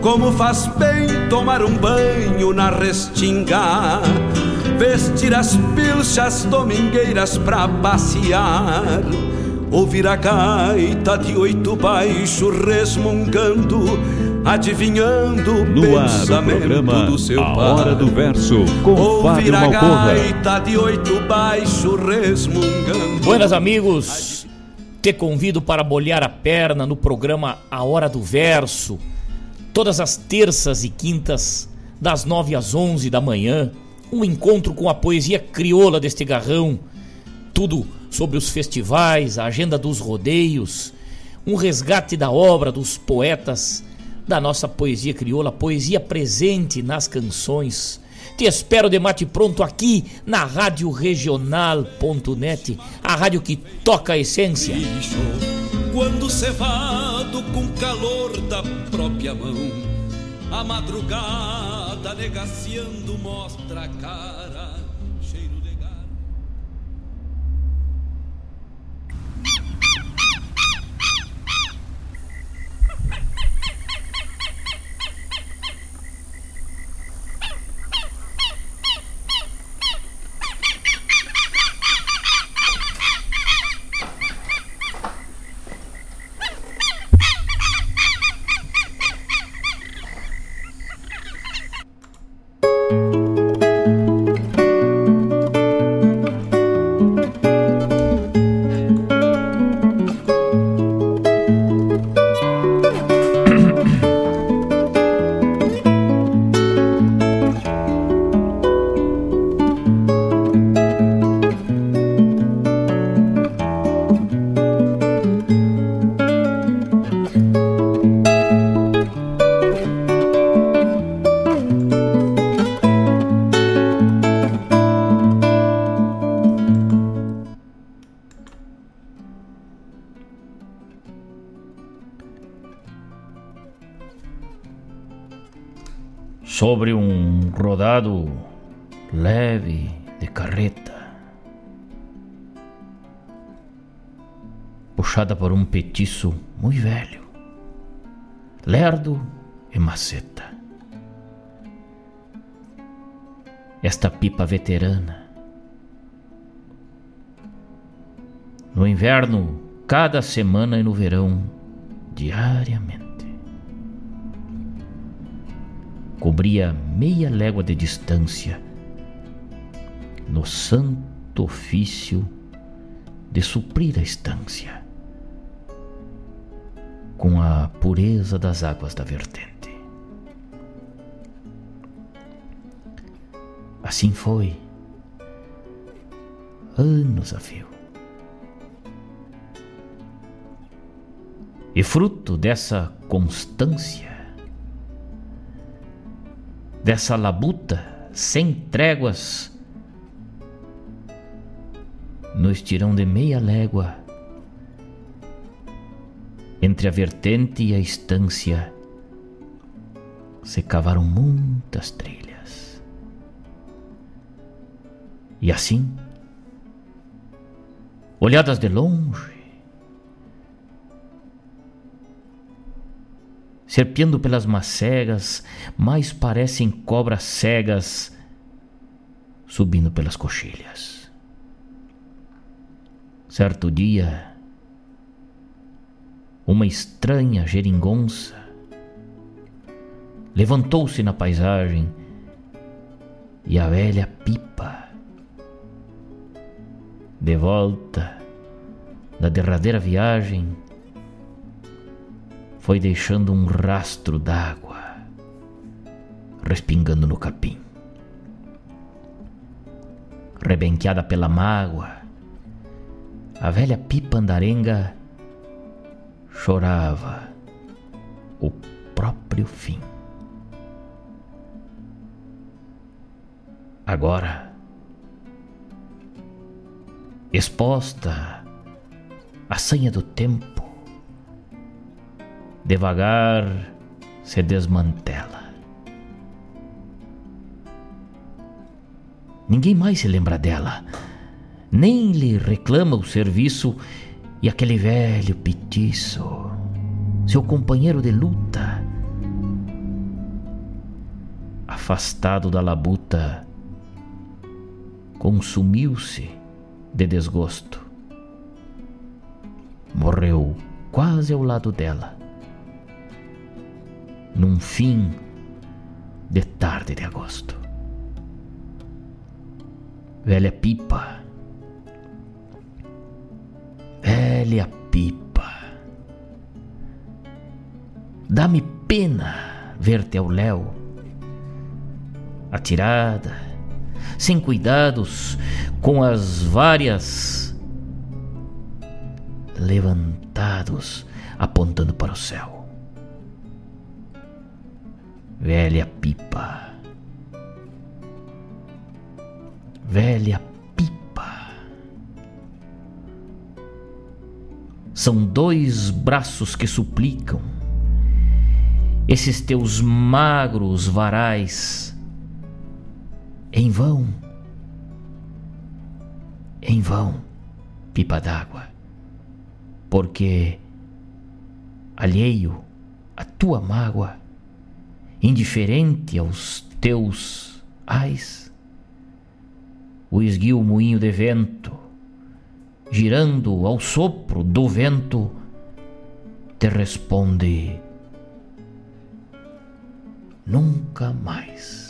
Como faz bem tomar um banho na restinga, vestir as pilchas domingueiras pra passear, ouvir a gaita de oito baixo resmungando, adivinhando no ar, pensamento do seu a pai. Hora do Verso, com Ouvir Fábio a Malcorra. gaita de oito baixo resmungando. Buenas amigos, te convido para molhar a perna no programa A Hora do Verso, todas as terças e quintas, das 9 às 11 da manhã, um encontro com a poesia crioula deste garrão, tudo sobre os festivais, a agenda dos rodeios, um resgate da obra dos poetas da nossa poesia crioula, poesia presente nas canções. Te espero de mate pronto aqui na Rádio Regional.net, a rádio que toca a essência. Quando cevado com calor da própria mão, a madrugada negaciando mostra a cara, sobre um rodado leve de carreta, puxada por um petiço muito velho, lerdo e maceta. Esta pipa veterana. No inverno, cada semana e no verão, diariamente. Cobria meia légua de distância no santo ofício de suprir a estância com a pureza das águas da vertente. Assim foi, anos a fio. E fruto dessa constância, dessa labuta sem tréguas, no estirão de meia légua, entre a vertente e a estância, se cavaram muitas trilhas. E assim, olhadas de longe, serpeando pelas macegas, mais parecem cobras cegas subindo pelas coxilhas. Certo dia, uma estranha geringonça levantou-se na paisagem e a velha pipa. De volta da derradeira viagem, foi deixando um rastro d'água respingando no capim. Rebenqueada pela mágoa, a velha pipa andarenga chorava o próprio fim. Agora, exposta à sanha do tempo, devagar se desmantela. Ninguém mais se lembra dela, nem lhe reclama o serviço e aquele velho petiço, seu companheiro de luta, afastado da labuta, consumiu-se de desgosto. Morreu quase ao lado dela, num fim de tarde de agosto. Velha pipa, velha pipa, dá-me pena ver-te ao léu, atirada sem cuidados, com as várias levantados, apontando para o céu. Velha pipa. Velha pipa. São dois braços que suplicam, esses teus magros varais em vão. Em vão, pipa d'água. Porque, alheio à tua mágoa, indiferente aos teus ais, o esguio moinho de vento, girando ao sopro do vento, te responde: nunca mais.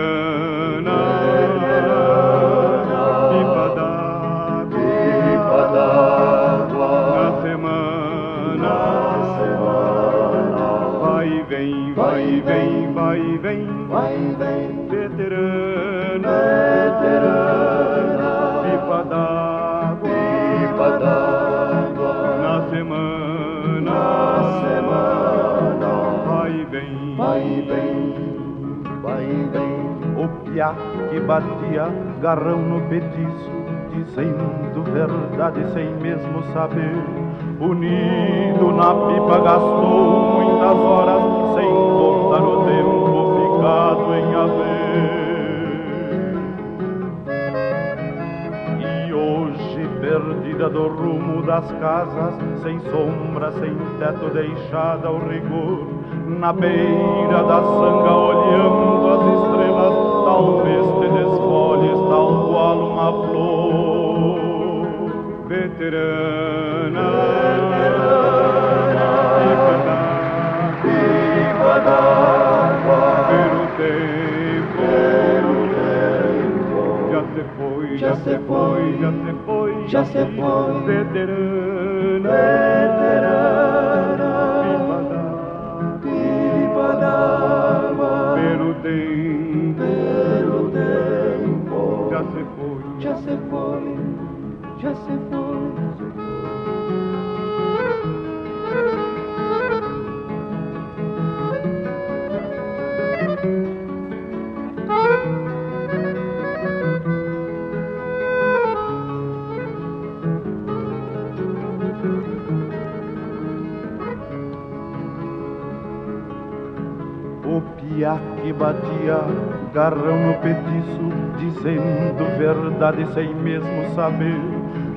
O piá que batia garrão no petiço, dizendo verdade sem mesmo saber. Unido na pipa gastou muitas horas sem contar o tempo ficado em haver. E hoje perdida do rumo das casas, sem sombra, sem teto, deixada ao rigor, na beira da sanga olhando talvez te desfolhes tal qual uma flor. Veterana, viva d'água, pelo tempo, já se foi, já se foi, já se foi, já se foi, veterana, já se foi. O piá que batia garrão no petiço, dizendo verdade sem mesmo saber.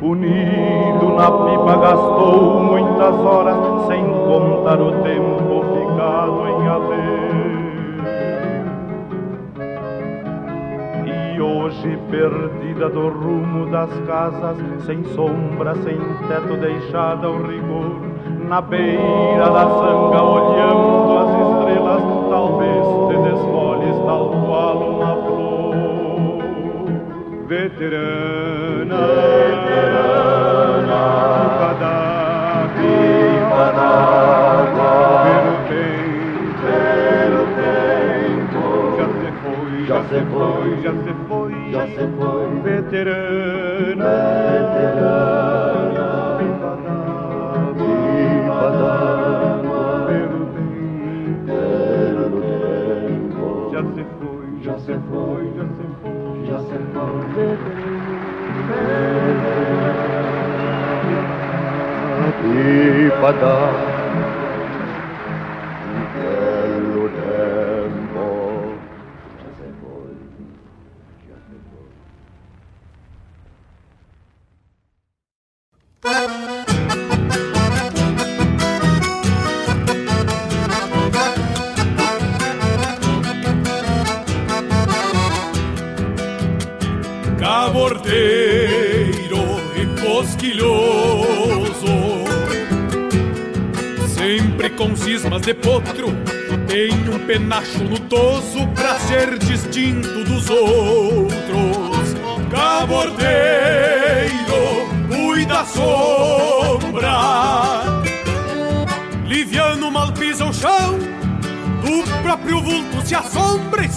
Unido na pipa gastou muitas horas, sem contar o tempo ficado em haver. E hoje perdida do rumo das casas, sem sombra, sem teto, deixada ao rigor, na beira da sanga olhando Veterana, veterana, viva d'água, pelo tempo, pelo tempo, já se foi, já se foi, já se foi, Já se foi, veterana, veterana, viva d'água, d'água, pelo tempo, pelo tempo, já se foi, já se foi, já se foi, já se foi, viva d'água,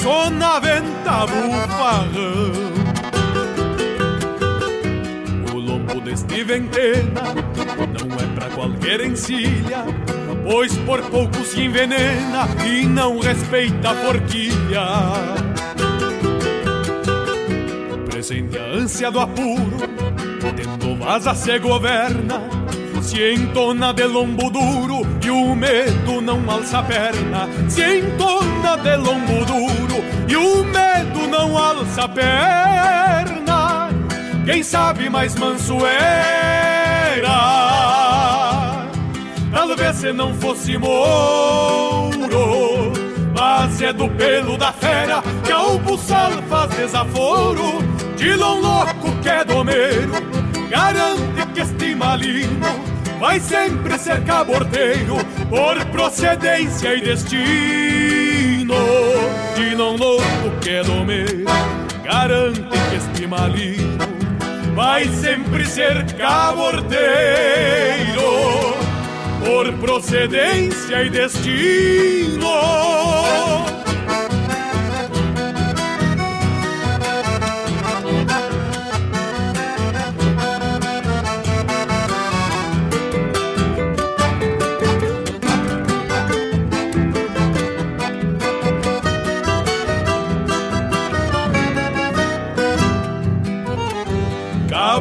só na venta bufarrão o lombo deste ventena não é pra qualquer encilha, pois por pouco se envenena e não respeita a forquilha. Presente a ânsia do apuro, tendo vaza se governa, se entona de lombo duro e o medo não alça a perna. Se entona de lombo duro e o medo não alça a perna. Quem sabe mais manso era Talvez se não fosse mouro Mas é do pelo da fera Que ao buçal faz desaforo De lom louco que é domeiro Garante que este malino Vai sempre ser cabordeiro Por procedência e destino De lom louco que é domeiro Garante que este malino vai sempre ser cabordeiro por procedência e destino.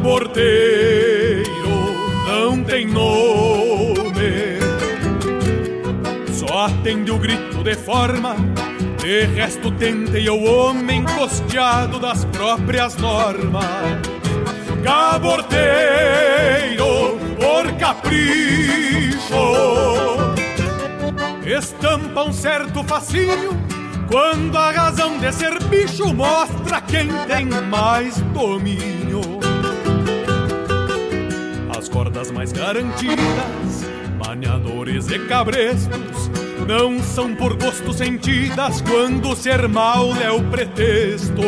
Caborteiro não tem nome, só atende o grito de forma. De resto, tentei o homem costeado das próprias normas. Caborteiro por capricho, estampa um certo fascínio quando a razão de ser bicho mostra quem tem mais domínio. Cordas mais garantidas, maniadores e cabrestos, não são por gosto sentidas quando ser mal é o pretexto.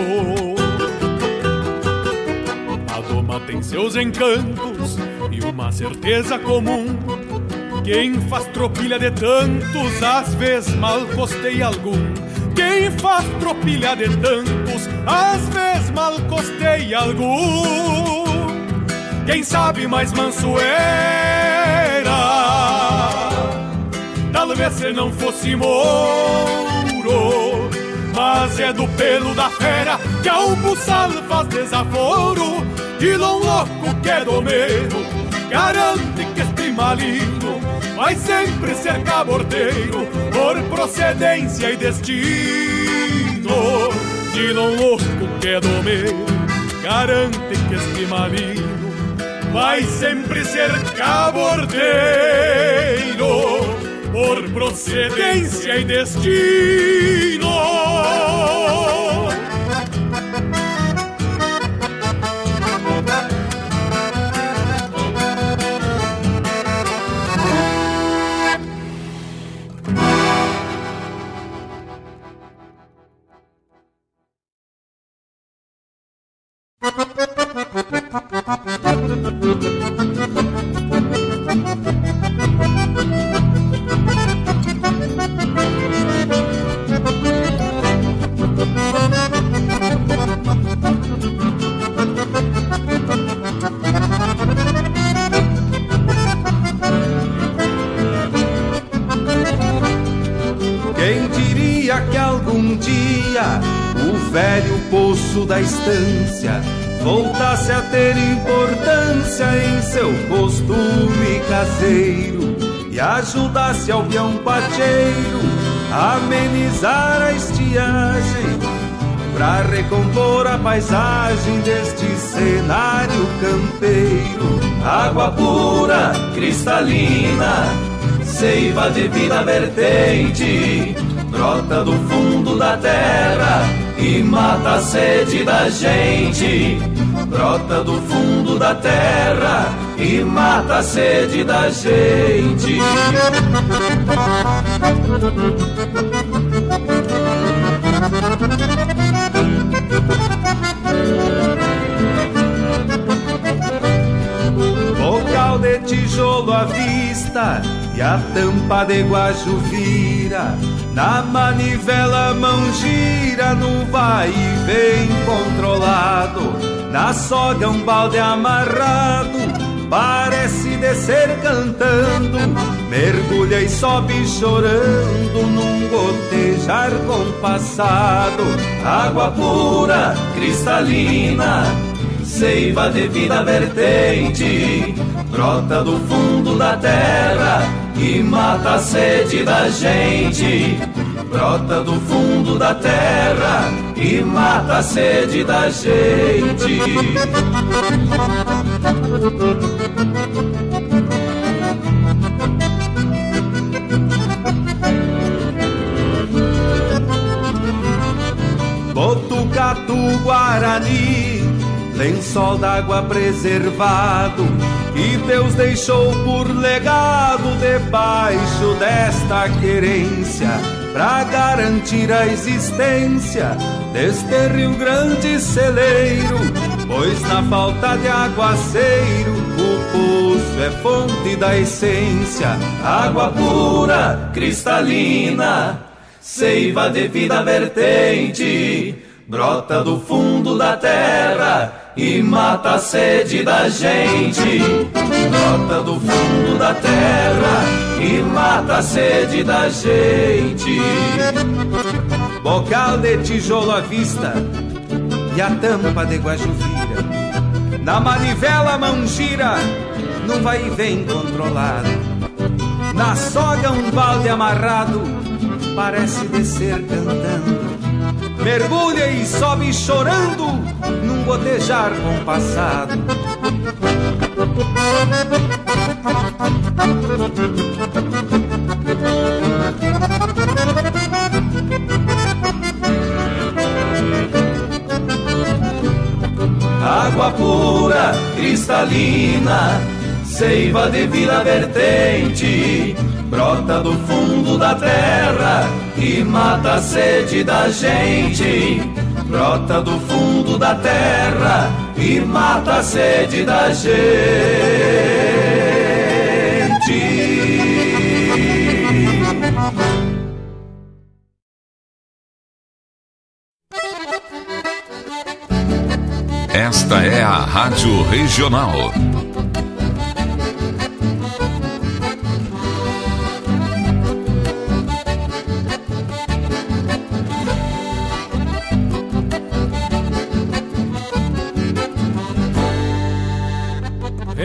A doma tem seus encantos e uma certeza comum. Quem faz tropilha de tantos, às vezes mal costeia algum. Quem faz tropilha de tantos, às vezes mal costeia algum. Quem sabe mais manso era, talvez se não fosse mouro. Mas é do pelo da fera que ao buçal faz desaforo. E lom louco que é domeiro, garante que este maligno vai sempre ser cabordeiro por procedência e destino. De não louco que é domeiro, garante que este maligno vai sempre ser cabordeiro por procedência e destino. Paisagem deste cenário campeiro. Água pura, cristalina, seiva de vida vertente, brota do fundo da terra e mata a sede da gente. Brota do fundo da terra e mata a sede da gente. De tijolo à vista e a tampa de guajo vira. Na manivela a mão gira no vai e vem controlado. Na soga um balde amarrado, parece descer cantando. Mergulha e sobe chorando num gotejar compassado. Água pura, cristalina, seiva de vida vertente, brota do fundo da terra e mata a sede da gente. Brota do fundo da terra e mata a sede da gente. Botucatu Guarani, lençol d'água preservado, que Deus deixou por legado debaixo desta querência, pra garantir a existência deste Rio Grande celeiro, pois na falta de aguaceiro, o poço é fonte da essência, água pura, cristalina seiva de vida vertente, brota do fundo da terra e mata a sede da gente. Brota do fundo da terra e mata a sede da gente. Bocal de tijolo à vista e a tampa de guajuvira. Na manivela mão gira, num vai e vem controlado. Na soga um balde amarrado, parece descer cantando. Mergulha e sobe chorando, num gotejar compassado. Água pura, cristalina, seiva de vila vertente, brota do fundo da terra e mata a sede da gente. Brota do fundo da terra e mata a sede da gente. Esta é a Rádio Regional.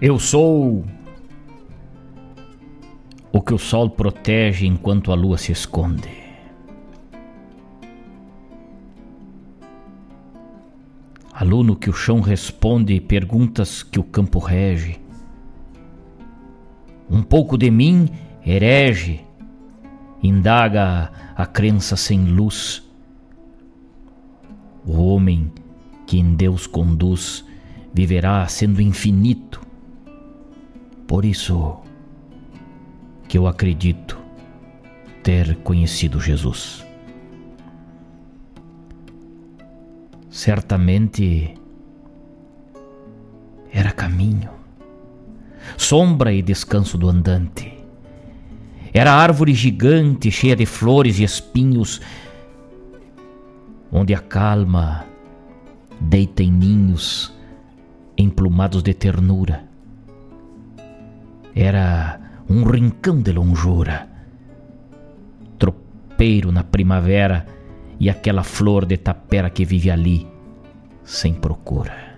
Eu sou o que o sol protege enquanto a lua se esconde. Aluno que o chão responde perguntas que o campo rege. Um pouco de mim herege, indaga a crença sem luz. O homem que em Deus conduz viverá sendo infinito. Por isso que eu acredito ter conhecido Jesus. Certamente era caminho, sombra e descanso do andante. Era árvore gigante cheia de flores e espinhos, onde a calma deita em ninhos emplumados de ternura. Era um rincão de longura, tropeiro na primavera e aquela flor de tapera que vive ali sem procura.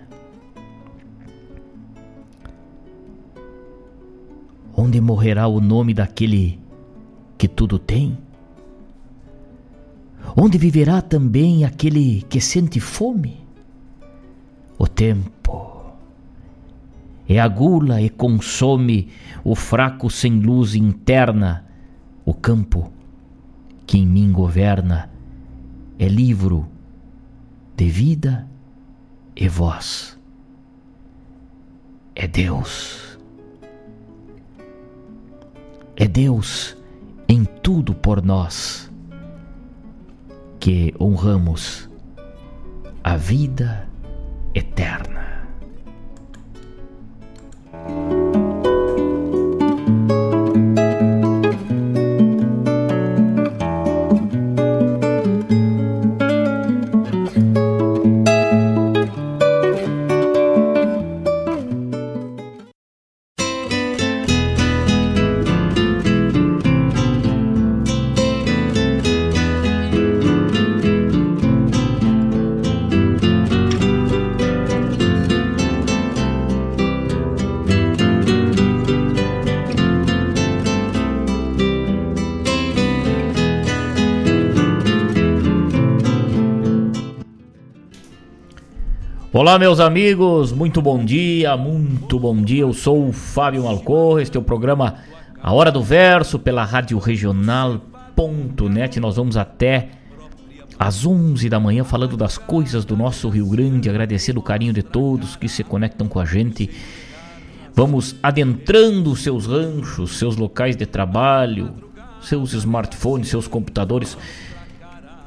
Onde morrerá o nome daquele que tudo tem? Onde viverá também aquele que sente fome? O tempo é a gula e consome o fraco sem luz interna, o campo que em mim governa é livro de vida e voz. É Deus. É Deus em tudo por nós que honramos a vida eterna. Thank you. Olá, meus amigos, muito bom dia, muito bom dia. Eu sou o Fábio Malcorra. Este é o programa A Hora do Verso pela Rádio Regional.net. Nós vamos até às 11 da manhã falando das coisas do nosso Rio Grande, agradecendo o carinho de todos que se conectam com a gente. Vamos adentrando seus ranchos, seus locais de trabalho, seus smartphones, seus computadores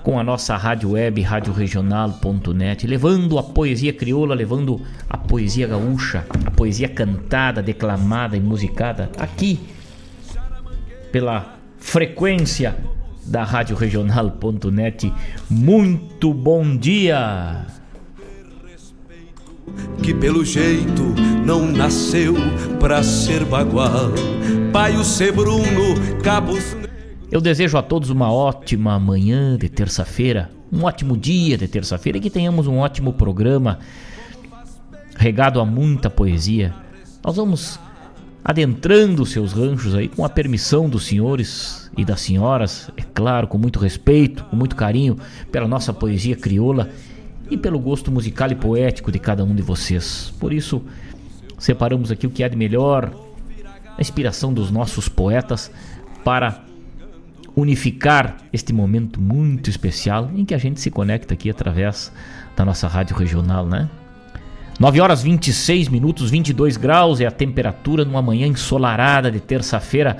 com a nossa rádio web, radioregional.net, levando a poesia crioula, levando a poesia gaúcha, a poesia cantada, declamada e musicada aqui pela frequência da radioregional.net. Muito bom dia! Que pelo jeito não nasceu pra ser bagual. Pai o Sebruno, cabos eu desejo a todos uma ótima manhã de terça-feira, um ótimo dia de terça-feira e que tenhamos um ótimo programa regado a muita poesia. Nós vamos adentrando seus ranchos aí com a permissão dos senhores e das senhoras, é claro, com muito respeito, com muito carinho pela nossa poesia crioula e pelo gosto musical e poético de cada um de vocês. Por isso, separamos aqui o que há de melhor, a inspiração dos nossos poetas para unificar este momento muito especial em que a gente se conecta aqui através da nossa rádio regional, né? 9 horas 26 minutos, 22 graus é a temperatura numa manhã ensolarada de terça-feira.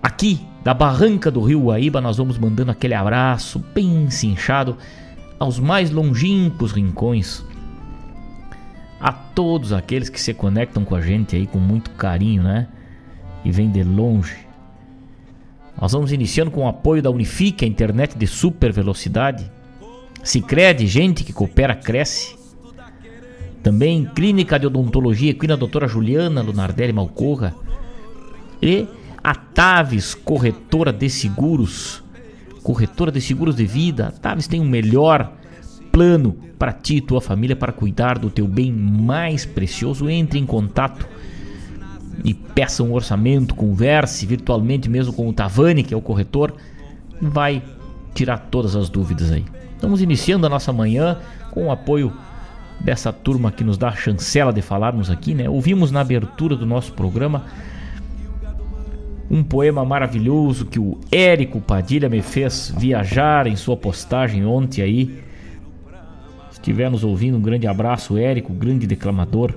Aqui da barranca do Rio Guaíba, nós vamos mandando aquele abraço bem cinchado aos mais longínquos rincões. A todos aqueles que se conectam com a gente aí com muito carinho, né? E vêm de longe nós vamos iniciando com o apoio da Unifique, a internet de super velocidade. Sicredi, gente que coopera, cresce. Também Clínica de Odontologia Equina Doutora Juliana Lunardelli Malcorra. E a Taves, corretora de seguros. Corretora de seguros de vida. A Taves tem o um melhor plano para ti e tua família para cuidar do teu bem mais precioso. Entre em contato e peça um orçamento, converse virtualmente mesmo com o Tavani, que é o corretor, vai tirar todas as dúvidas aí. Estamos iniciando a nossa manhã com o apoio dessa turma que nos dá a chancela de falarmos aqui, né? Ouvimos na abertura do nosso programa um poema maravilhoso que o Érico Padilha me fez viajar em sua postagem ontem aí. Se estiver nos ouvindo, um grande abraço, Érico, grande declamador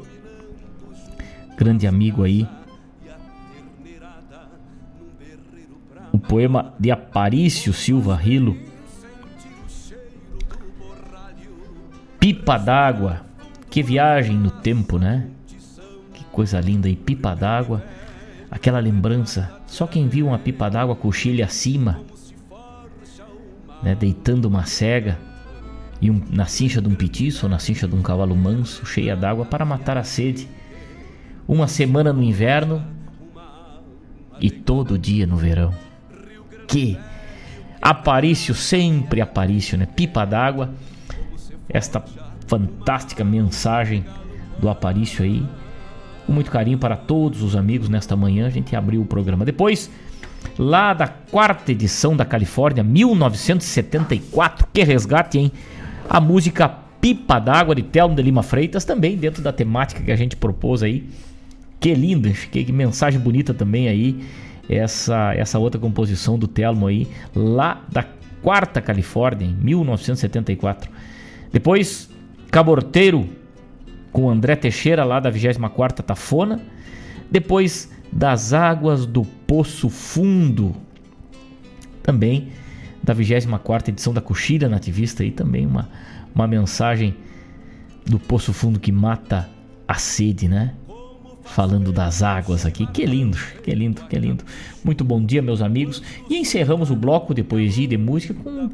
grande amigo aí. O poema de Aparício Silva Rilo. Pipa d'água. Que viagem no tempo, né? Que coisa linda aí, pipa d'água. Aquela lembrança. Só quem viu uma pipa d'água coxilha acima, né, deitando uma cega e um, na cincha de um petiço ou na cincha de um cavalo manso, cheia d'água para matar a sede uma semana no inverno e todo dia no verão. Que Aparício, sempre Aparício, né? Pipa d'água. Esta fantástica mensagem do Aparício aí. Com muito carinho para todos os amigos nesta manhã. A gente abriu o programa. Depois, lá da quarta edição da Califórnia, 1974. Que resgate, hein? A música Pipa d'Água de Telmo de Lima Freitas, também dentro da temática que a gente propôs aí que lindo, que, que mensagem bonita também aí essa essa outra composição do Telmo aí lá da quarta Califórnia em 1974. Depois Caborteiro com André Teixeira lá da 24ª Tafona. Depois das águas do Poço Fundo também da 24ª edição da Coxilha Nativista aí também uma uma mensagem do Poço Fundo que mata a sede, né? Falando das águas aqui. Que lindo, que lindo, que lindo. Muito bom dia, meus amigos. E encerramos o bloco de poesia e de música com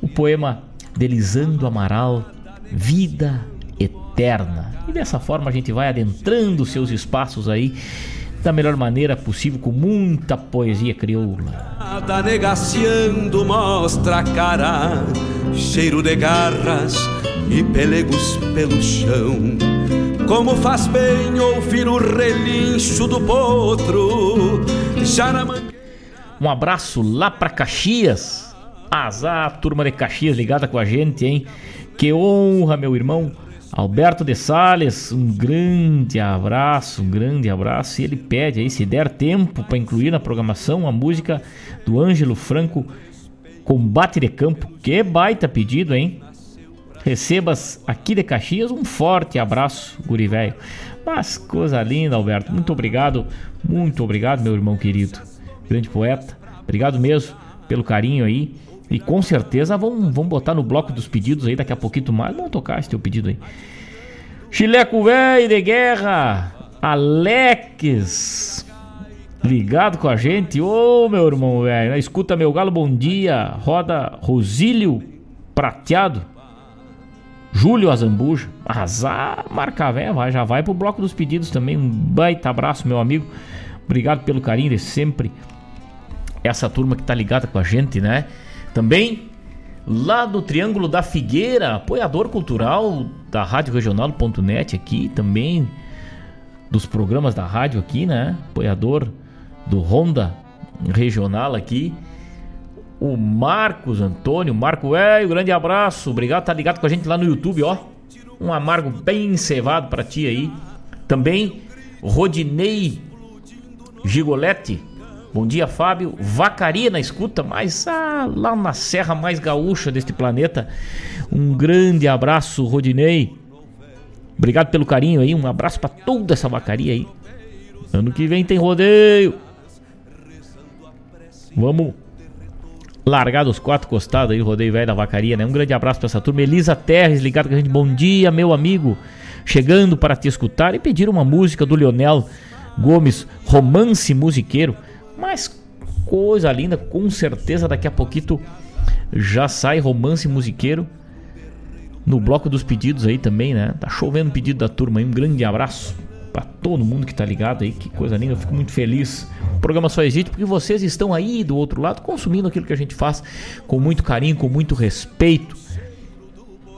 o poema de Lisandro Amaral, Vida Eterna. E dessa forma a gente vai adentrando seus espaços aí da melhor maneira possível, com muita poesia crioula. Nada negaciando mostra a cara, cheiro de garras e pelegos pelo chão como faz bem ouvir o relincho do potro. Já na Um abraço lá pra Caxias. Azar, turma de Caxias ligada com a gente, hein? Que honra, meu irmão. Alberto de Sales, um grande abraço, um grande abraço. E ele pede aí, se der tempo para incluir na programação a música do Ângelo Franco, Combate de Campo. Que baita pedido, hein? Recebas aqui de Caxias um forte abraço, guri velho. Mas coisa linda, Alberto. Muito obrigado, muito obrigado, meu irmão querido. Grande poeta. Obrigado mesmo pelo carinho aí. E com certeza vamos, vamos botar no bloco dos pedidos aí daqui a pouquinho mais. Vamos tocar esse teu pedido aí. Chileco velho de guerra. Alex. Ligado com a gente. Ô meu irmão velho. Escuta meu galo, bom dia. Roda Rosílio Prateado. Júlio Azambuja. Azar, marca velho. Já vai pro bloco dos pedidos também. Um baita abraço, meu amigo. Obrigado pelo carinho de sempre. Essa turma que tá ligada com a gente, né? Também lá do Triângulo da Figueira, apoiador cultural da Rádio Regional.net aqui, também dos programas da rádio aqui, né? Apoiador do Honda Regional aqui. O Marcos Antônio, Marco Velho, grande abraço. Obrigado, tá ligado com a gente lá no YouTube, ó. Um amargo bem cevado para ti aí. Também Rodinei Gigoletti, Bom dia, Fábio. Vacaria na escuta, mas ah, lá na serra mais gaúcha deste planeta. Um grande abraço, Rodinei. Obrigado pelo carinho aí. Um abraço para toda essa vacaria aí. Ano que vem tem rodeio. Vamos largar dos quatro costados aí, rodeio velho da vacaria, né? Um grande abraço para essa turma. Elisa Terres, ligado com a gente. Bom dia, meu amigo. Chegando para te escutar e pedir uma música do Leonel Gomes, romance musiqueiro. Mas coisa linda, com certeza daqui a pouquinho já sai romance musiqueiro no bloco dos pedidos aí também, né? Tá chovendo pedido da turma aí. Um grande abraço para todo mundo que tá ligado aí. Que coisa linda, eu fico muito feliz. O programa só existe porque vocês estão aí do outro lado consumindo aquilo que a gente faz com muito carinho, com muito respeito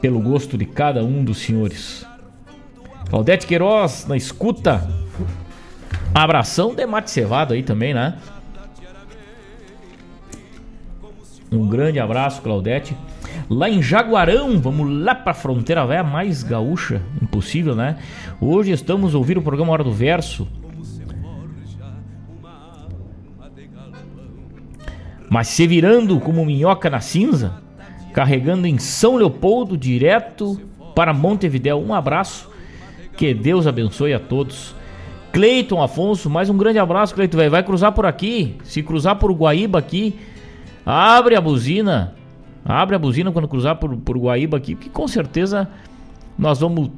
pelo gosto de cada um dos senhores. Claudete Queiroz na escuta. Abração de mate cevado aí também, né? Um grande abraço, Claudete. Lá em Jaguarão, vamos lá pra fronteira velha mais gaúcha, impossível, né? Hoje estamos ouvindo o programa Hora do Verso. Mas se virando como minhoca na cinza, carregando em São Leopoldo direto para Montevidéu. Um abraço, que Deus abençoe a todos. Cleiton Afonso, mais um grande abraço, Cleiton. Vai cruzar por aqui. Se cruzar por Guaíba aqui, abre a buzina. Abre a buzina quando cruzar por, por Guaíba aqui, que com certeza nós vamos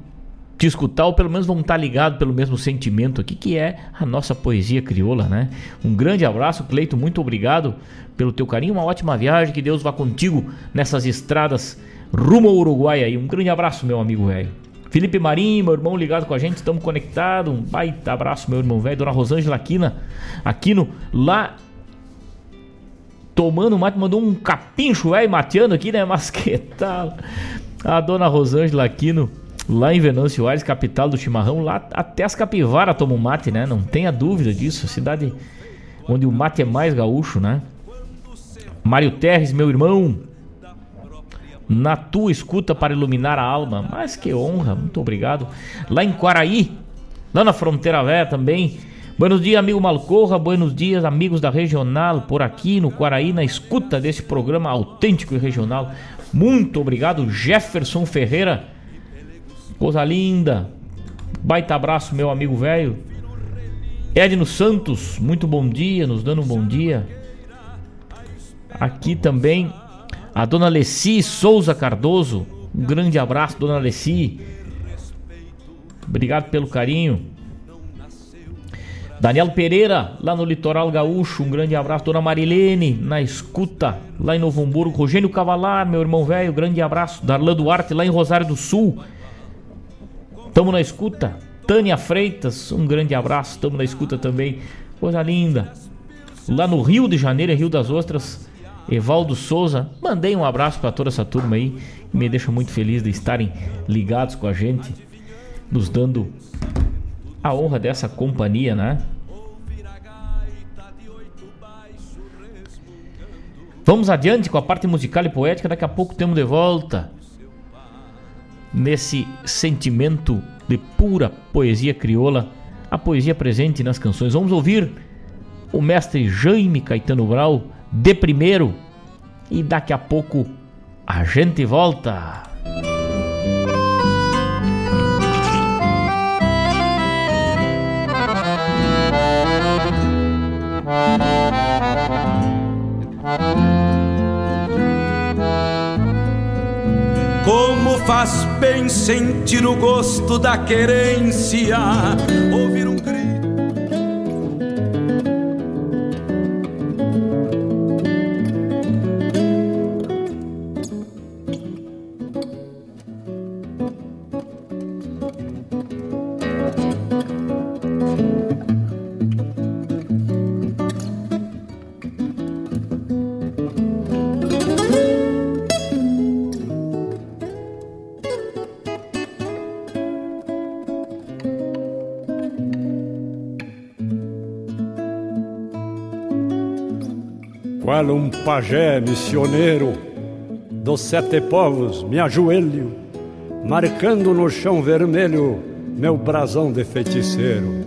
te escutar, ou pelo menos vamos estar ligados pelo mesmo sentimento aqui, que é a nossa poesia crioula, né? Um grande abraço, Cleito, muito obrigado pelo teu carinho, uma ótima viagem, que Deus vá contigo nessas estradas rumo ao Uruguai aí. Um grande abraço, meu amigo velho. Felipe Marinho, meu irmão ligado com a gente, estamos conectados. Um baita abraço, meu irmão velho. Dona Rosângela Aquina, Aquino, lá tomando mate, mandou um capincho velho mateando aqui, né? Mas que tal? A dona Rosângela Aquino, lá em Venâncio Aires, capital do chimarrão, lá até as capivaras tomam mate, né? Não tenha dúvida disso. Cidade onde o mate é mais gaúcho, né? Mário Terres, meu irmão, na tua escuta para iluminar a alma. Mas que honra, muito obrigado. Lá em Quaraí, lá na fronteira velha também. Buenos dias, amigo Malcorra. Buenos dias, amigos da Regional, por aqui no Quaraí, na escuta desse programa autêntico e regional. Muito obrigado, Jefferson Ferreira. Coisa linda. Baita abraço, meu amigo velho. Edno Santos, muito bom dia, nos dando um bom dia. Aqui também a dona Leci Souza Cardoso, um grande abraço, dona Leci. Obrigado pelo carinho. Daniel Pereira, lá no Litoral Gaúcho, um grande abraço. Dona Marilene, na escuta, lá em Novo Hamburgo. Rogênio Cavalar, meu irmão velho, grande abraço. Darlan Duarte, lá em Rosário do Sul. Tamo na escuta. Tânia Freitas, um grande abraço. Tamo na escuta também. Coisa linda. Lá no Rio de Janeiro, Rio das Ostras, Evaldo Souza, mandei um abraço para toda essa turma aí, me deixa muito feliz de estarem ligados com a gente, nos dando a honra dessa companhia, né? Vamos adiante com a parte musical e poética, daqui a pouco temos de volta. Nesse sentimento de pura poesia crioula, a poesia presente nas canções. Vamos ouvir o mestre Jaime Caetano Brau de primeiro e daqui a pouco a gente volta. Faz bem sentir o gosto da querência, ouvir um grito pajé missioneiro dos sete povos, me ajoelho, marcando no chão vermelho meu brasão de feiticeiro.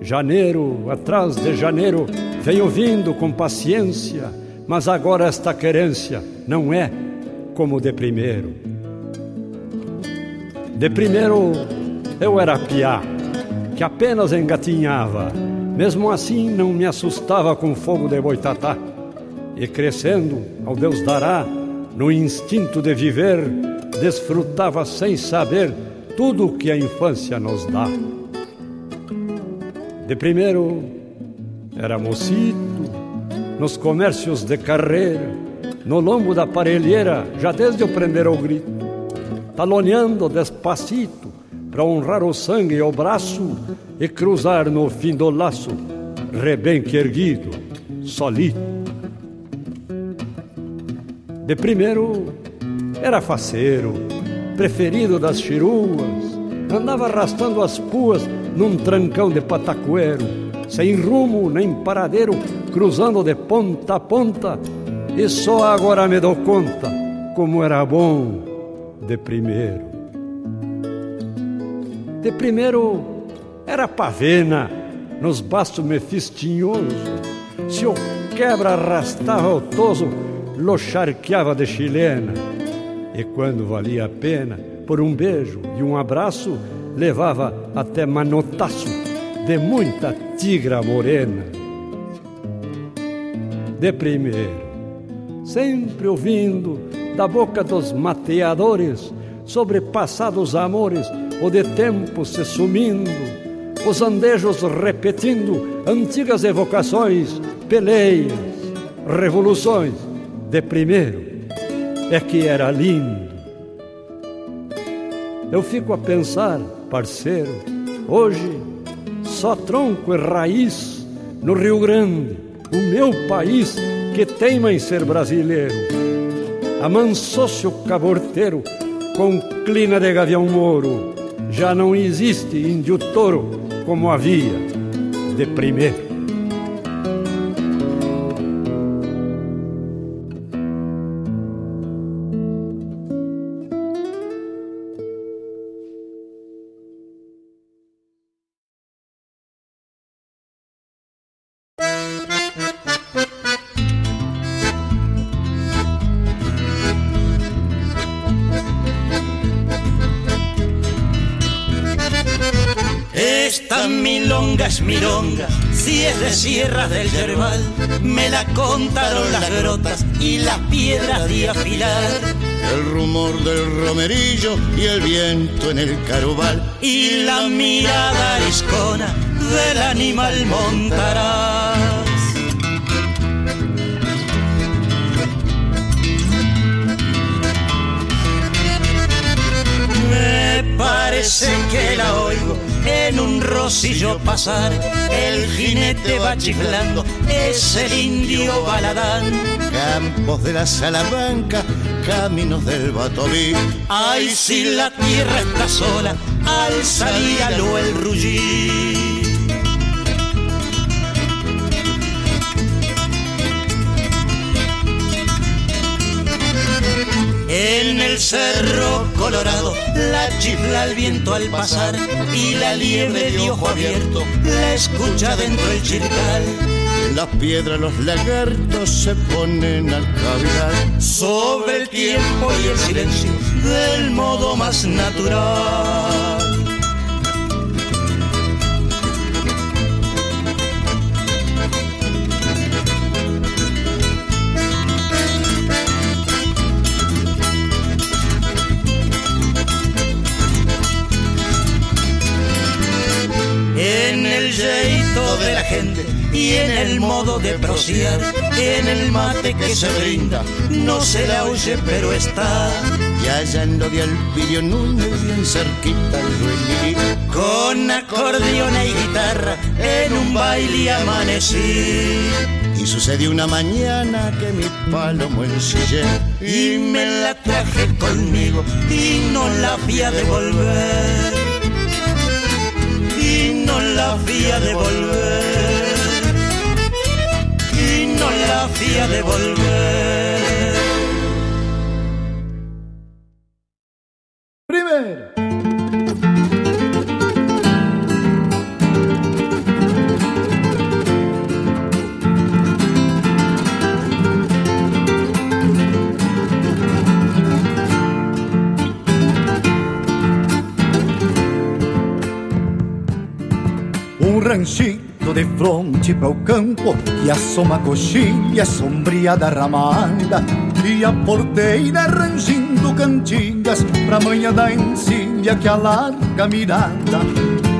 Janeiro, atrás de janeiro, venho vindo com paciência, mas agora esta querência não é como de primeiro. De primeiro eu era piá, que apenas engatinhava, mesmo assim não me assustava com fogo de boitatá e crescendo ao Deus dará, no instinto de viver, desfrutava sem saber tudo o que a infância nos dá. De primeiro era mocito, nos comércios de carreira, no lombo da parelheira, já desde o grito, taloneando despacito para honrar o sangue e o braço e cruzar no fim do laço, rebenque erguido, solito. De primeiro era faceiro, preferido das chiruas, andava arrastando as puas num trancão de patacoeiro, sem rumo nem paradeiro, cruzando de ponta a ponta, e só agora me dou conta como era bom de primeiro. De primeiro era pavena, nos bastos mefistinhoso, se o quebra arrastava o toso, lo charqueava de chilena. E quando valia a pena, por um beijo e um abraço, levava até manotaço de muita tigra morena. De primeiro, sempre ouvindo da boca dos mateadores sobre passados amores ou de tempos se sumindo, os andejos repetindo antigas evocações, peleias, revoluções de primeiro é que era lindo. Eu fico a pensar, parceiro, hoje só tronco e raiz no Rio Grande, o meu país que teima em ser brasileiro. Amansou-se o caborteiro com clina de gavião moro, já não existe índio touro como havia de primeiro. Sierras del Yerbal, me la contaron las grotas y las piedras de afilar. El rumor del romerillo y el viento en el carubal. Y la mirada ariscona del animal montarás. Me parece que la oigo en un rosillo pasar, el jinete va chiflando, es el indio baladán. Campos de la Salamanca, caminos del Batoví. Ay, si la tierra está sola, al salir el rullí. En el el cerro colorado la chifla al viento al pasar y la liebre de ojo abierto la escucha dentro del chircal. En las piedras los lagartos se ponen al cavilar sobre el tiempo y el silencio del modo más natural. De la gente y en el modo de prociar, en el mate que se brinda, no se la oye pero está. Y allá en lo de Alpidio Núñez, bien cerquita el Con acordeón y guitarra, en un baile amanecí. Y sucedió una mañana que mi palomo ensillé y me la traje conmigo y no la fui a devolver. Y no la fui a devolver. Y no la fui a devolver. Ranchito de fronte para o campo que assoma a coxilha sombria da ramada e a porteira rangindo cantigas pra manhã da encilha que alarga a mirada.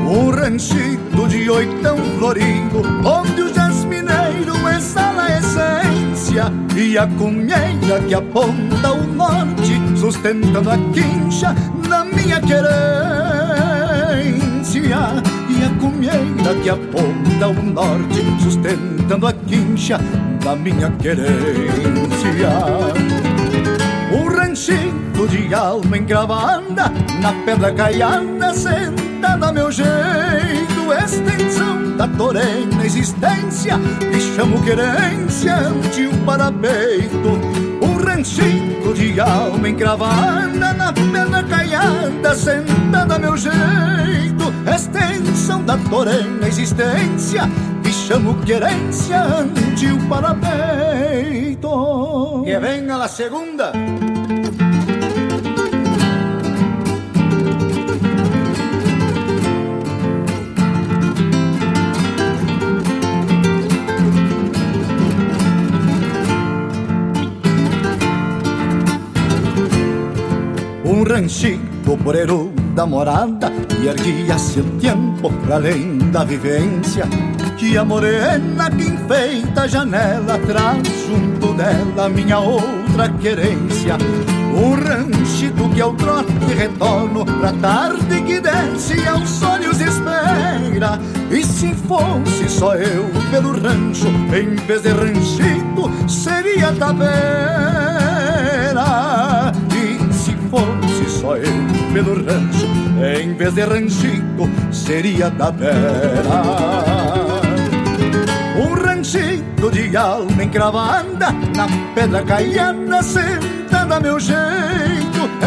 Um ranchito de oitão florido onde o jasmineiro exala a essência e a cunheira que aponta o norte sustentando a quincha da minha querência a cunheira que aponta o norte, sustentando a quincha da minha querência. Um ranchito de alma encravada, na pedra caiada, sentada a meu jeito, extensão da torena existência, que chamo querência ante o parapeito. Ranchito de alma encravada, na pedra caiada, sentada a meu jeito, extensão da torena existência, que chamo querência ante o parapeito. Que venga la segunda. Ranchito porero da morada e erguia-se o tempo para além da vivência. Que a morena que enfeita a janela traz junto dela minha outra querência. Um ranchito que ao trote retorno pra tarde que desce aos olhos espera. E se fosse só eu pelo rancho, em vez de ranchito, seria tabeira. Só eu pelo rancho, em vez de ranchito, seria tabeira. Um ranchito de alma encravada Na pedra caiana sentada meu jeito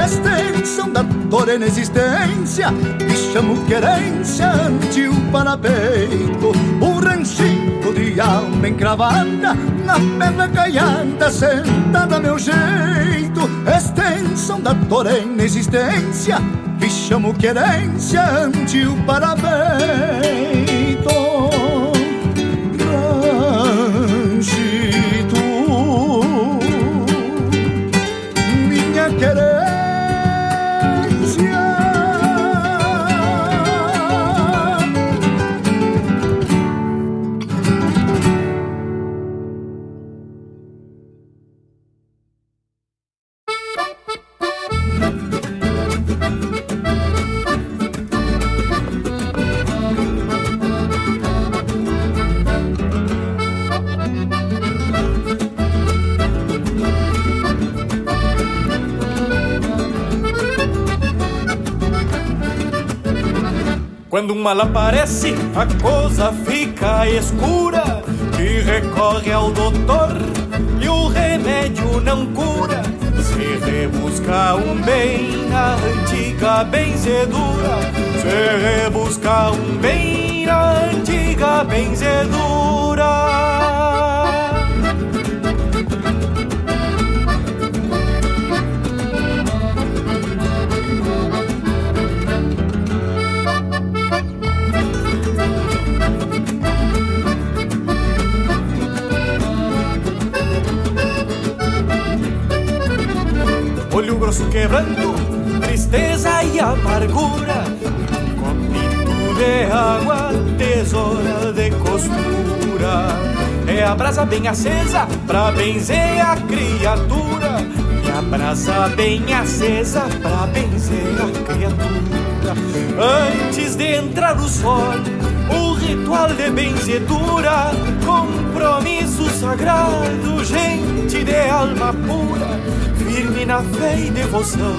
Extensão da torena existência Que chamo querência ante o parapeito Um ranchito de alma encravada Na pedra caiana sentada a meu jeito Extensão da torena existência Que chamo querência ante o parapeito mal aparece, a coisa fica escura E recorre ao doutor e o remédio não cura Se rebusca um bem na antiga benzedura, se rebusca um bem na antiga benzedura. Olho grosso quebrando, tristeza e amargura. Copito de água, tesoura de costura. É a brasa bem acesa pra benzer a criatura. E a brasa bem acesa pra benzer a criatura. Antes de entrar o sol, ritual de benzedura, compromisso sagrado, gente de alma pura firme na fé e devoção.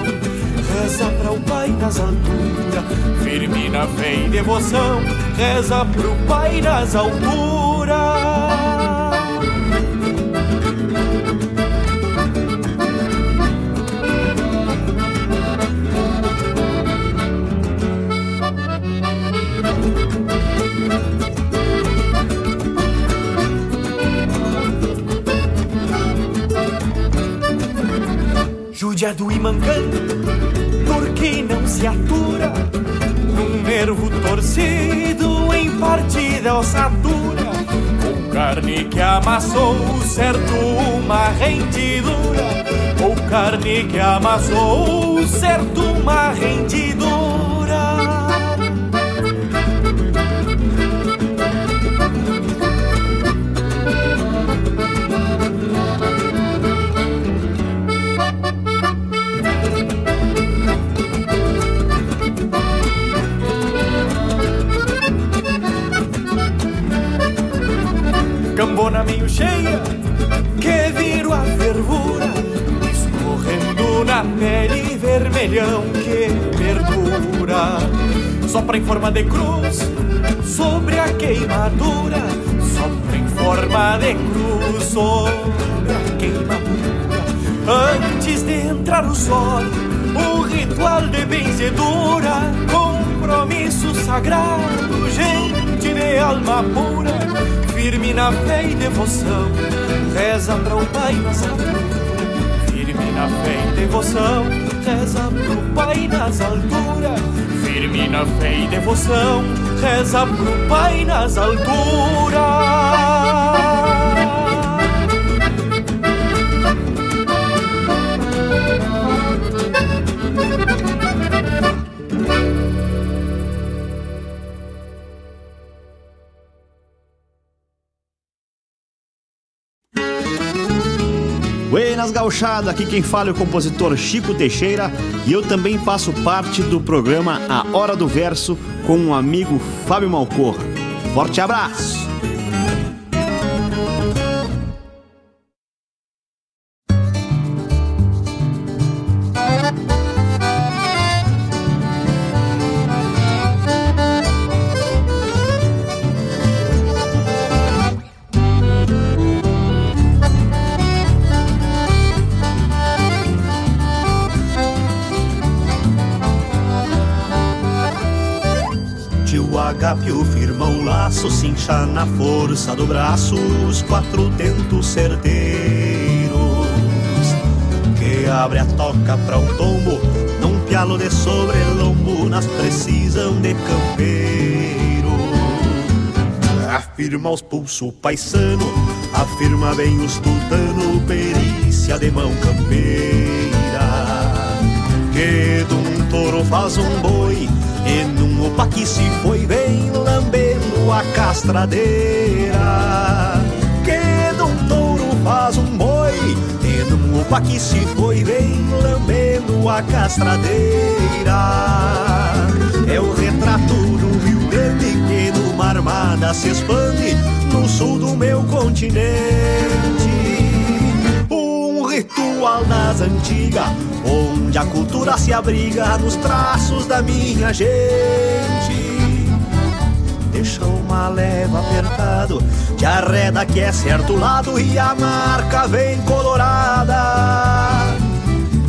Reza para o Pai nas alturas, firme na fé e devoção. Reza pro Pai nas alturas. Partida ossadura, ou carne que amassou certo uma rendidura, ou carne que amassou certo uma rendidura. Cheia que viro a fervura escorrendo na pele vermelhão que perdura. Sopra em forma de cruz sobre a queimadura sopra em forma de cruz sobre a queimadura. Antes de entrar o sol o ritual de benzedura compromisso sagrado gente de alma pura firme na fé e devoção, reza para o Pai nas alturas. Firme na fé e devoção, reza para o Pai nas alturas. Firme na fé e devoção, reza para o Pai nas alturas. Gauchada, aqui quem fala é o compositor Chico Teixeira e eu também faço parte do programa A Hora do Verso com o um amigo Fábio Malcorra. Forte abraço! Cincha na força do braço os quatro tentos certeiros que abre a toca pra um tombo num pialo de sobrelombo nas precisão de campeiro. Afirma os pulso paisano, afirma bem os tutano, perícia de mão campeira. Que de um touro faz um boi e num opa que se foi bem lambendo a castradeira Que de um touro faz um boi E num opa que se foi bem lambendo a castradeira É o retrato do Rio Grande que numa armada se expande No sul do meu continente Um ritual das antigas onde a cultura se abriga nos traços da minha gente. Deixa uma leva apertado, te arreda que é certo lado e a marca vem colorada.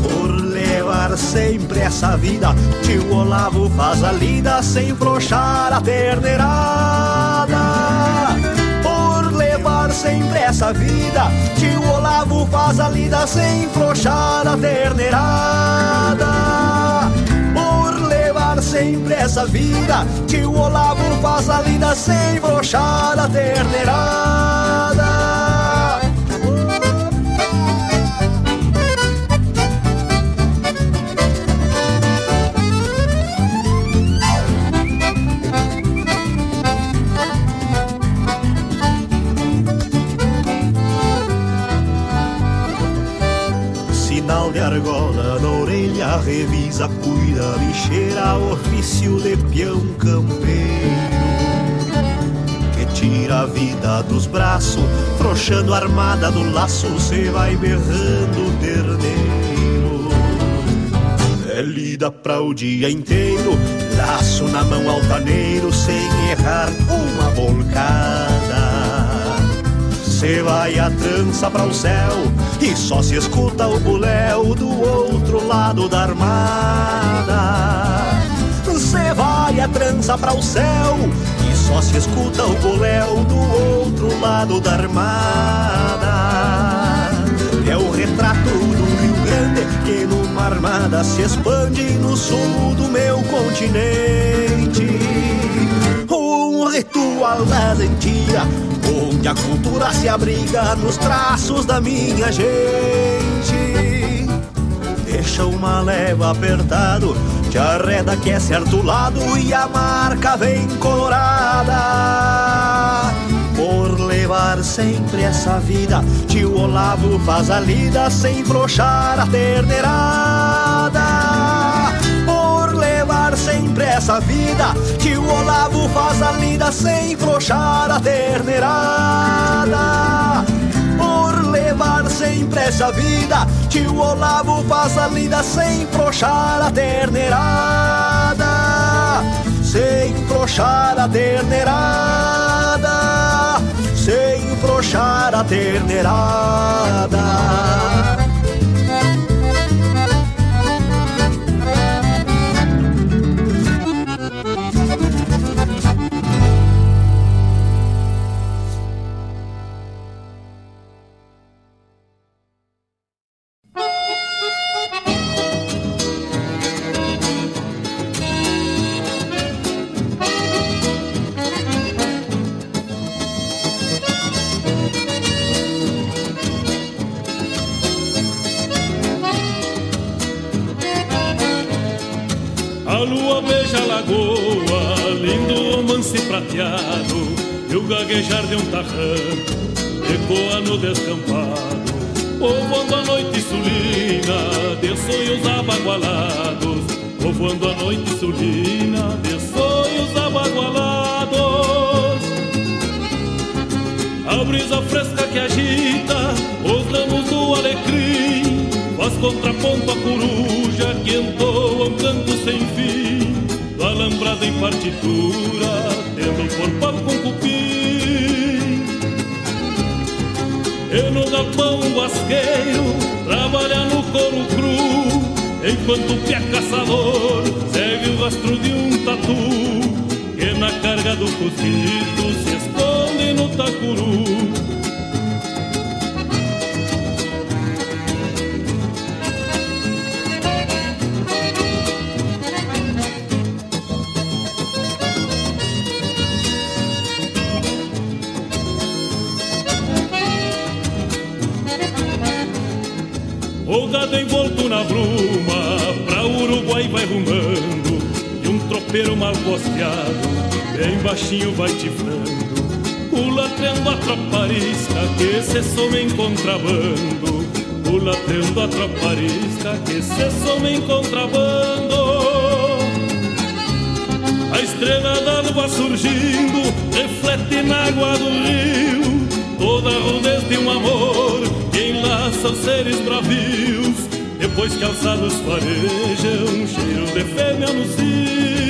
Por levar sempre essa vida, tio Olavo faz a lida sem frouxar a terneirada. Por levar sempre essa vida, tio Olavo faz a lida sem frouxar a terneirada. Sempre essa vida, tio Olavo faz a lida sem frouxar a terneirada. Revisa, cuida, bicheira, ofício de peão campeiro. Que tira a vida dos braços, frouxando a armada do laço, cê vai berrando terneiro. É lida pra o dia inteiro, laço na mão altaneiro, sem errar uma volcada. Cê vai a trança para o céu e só se escuta o buléu do outro lado da armada. Cê vai a trança para o céu e só se escuta o buléu do outro lado da armada. É o retrato do Rio Grande que numa armada se expande no sul do meu continente. Da lentia onde a cultura se abriga nos traços da minha gente. Deixa uma leva apertado, te arreda que é certo lado e a marca vem colorada. Por levar sempre essa vida, tio Olavo faz a lida sem frouxar a terneirada sempre essa vida que o Olavo faz a lida sem frouxar a terneirada. Por levar sempre essa vida que o Olavo faz a lida sem frouxar a terneirada. Sem frouxar a terneirada. Sem frouxar a terneirada. Gaguejar de um tarrano Ecoa no descampado. Povoando a noite sulina De sonhos abagualados. Povoando a noite sulina De sonhos abagualados. A brisa fresca que agita Os ramos do alecrim Faz contraponto a coruja Que entoa um canto sem fim Do alambrado em partitura Palco com cupim. E no galpão guasqueiro trabalha no couro cru. Enquanto o pé caçador segue o rastro de um tatu Que na carga do cozito se esconde no tacuru tropeiro mal posteado, bem baixinho vai tifrando, culatrando a tropa arisca que se soma em contrabando, culatrando a tropa arisca que se soma em contrabando. A estrela d'alva surgindo, reflete na água do rio, toda a rudez de um amor que enlaça os seres bravios depois que alçados farejam, cheiro de fêmea no cio.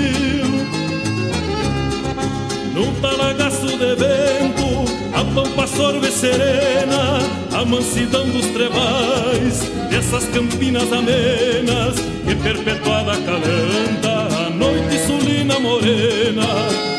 Num talagaço de vento, a pampa sorve serena, a mansidão dos trevais, dessas campinas amenas que perpetuada calanta a noite sulina morena.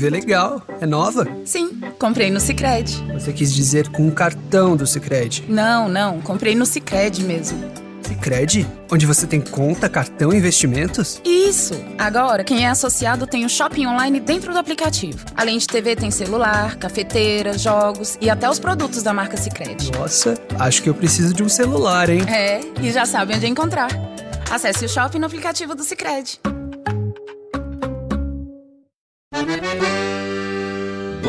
TV legal. É nova? Sim, comprei no Sicredi. Você quis dizer com um cartão do Sicredi? Não, não, comprei no Sicredi mesmo. Sicredi? Onde você tem conta, cartão e investimentos? Isso. Agora, quem é associado tem o shopping online dentro do aplicativo. Além de TV, tem celular, cafeteira, jogos e até os produtos da marca Sicredi. Nossa, acho que eu preciso de um celular, hein? É, e já sabe onde encontrar. Acesse o shopping no aplicativo do Sicredi.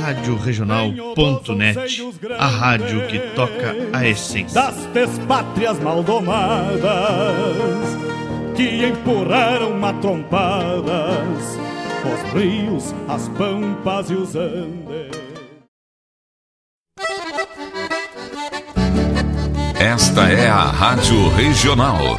Rádio Regional.net, a rádio que toca a essência das despátrias maldomadas que empurraram matrompadas os rios, as pampas e os andes. Esta é a Rádio Regional.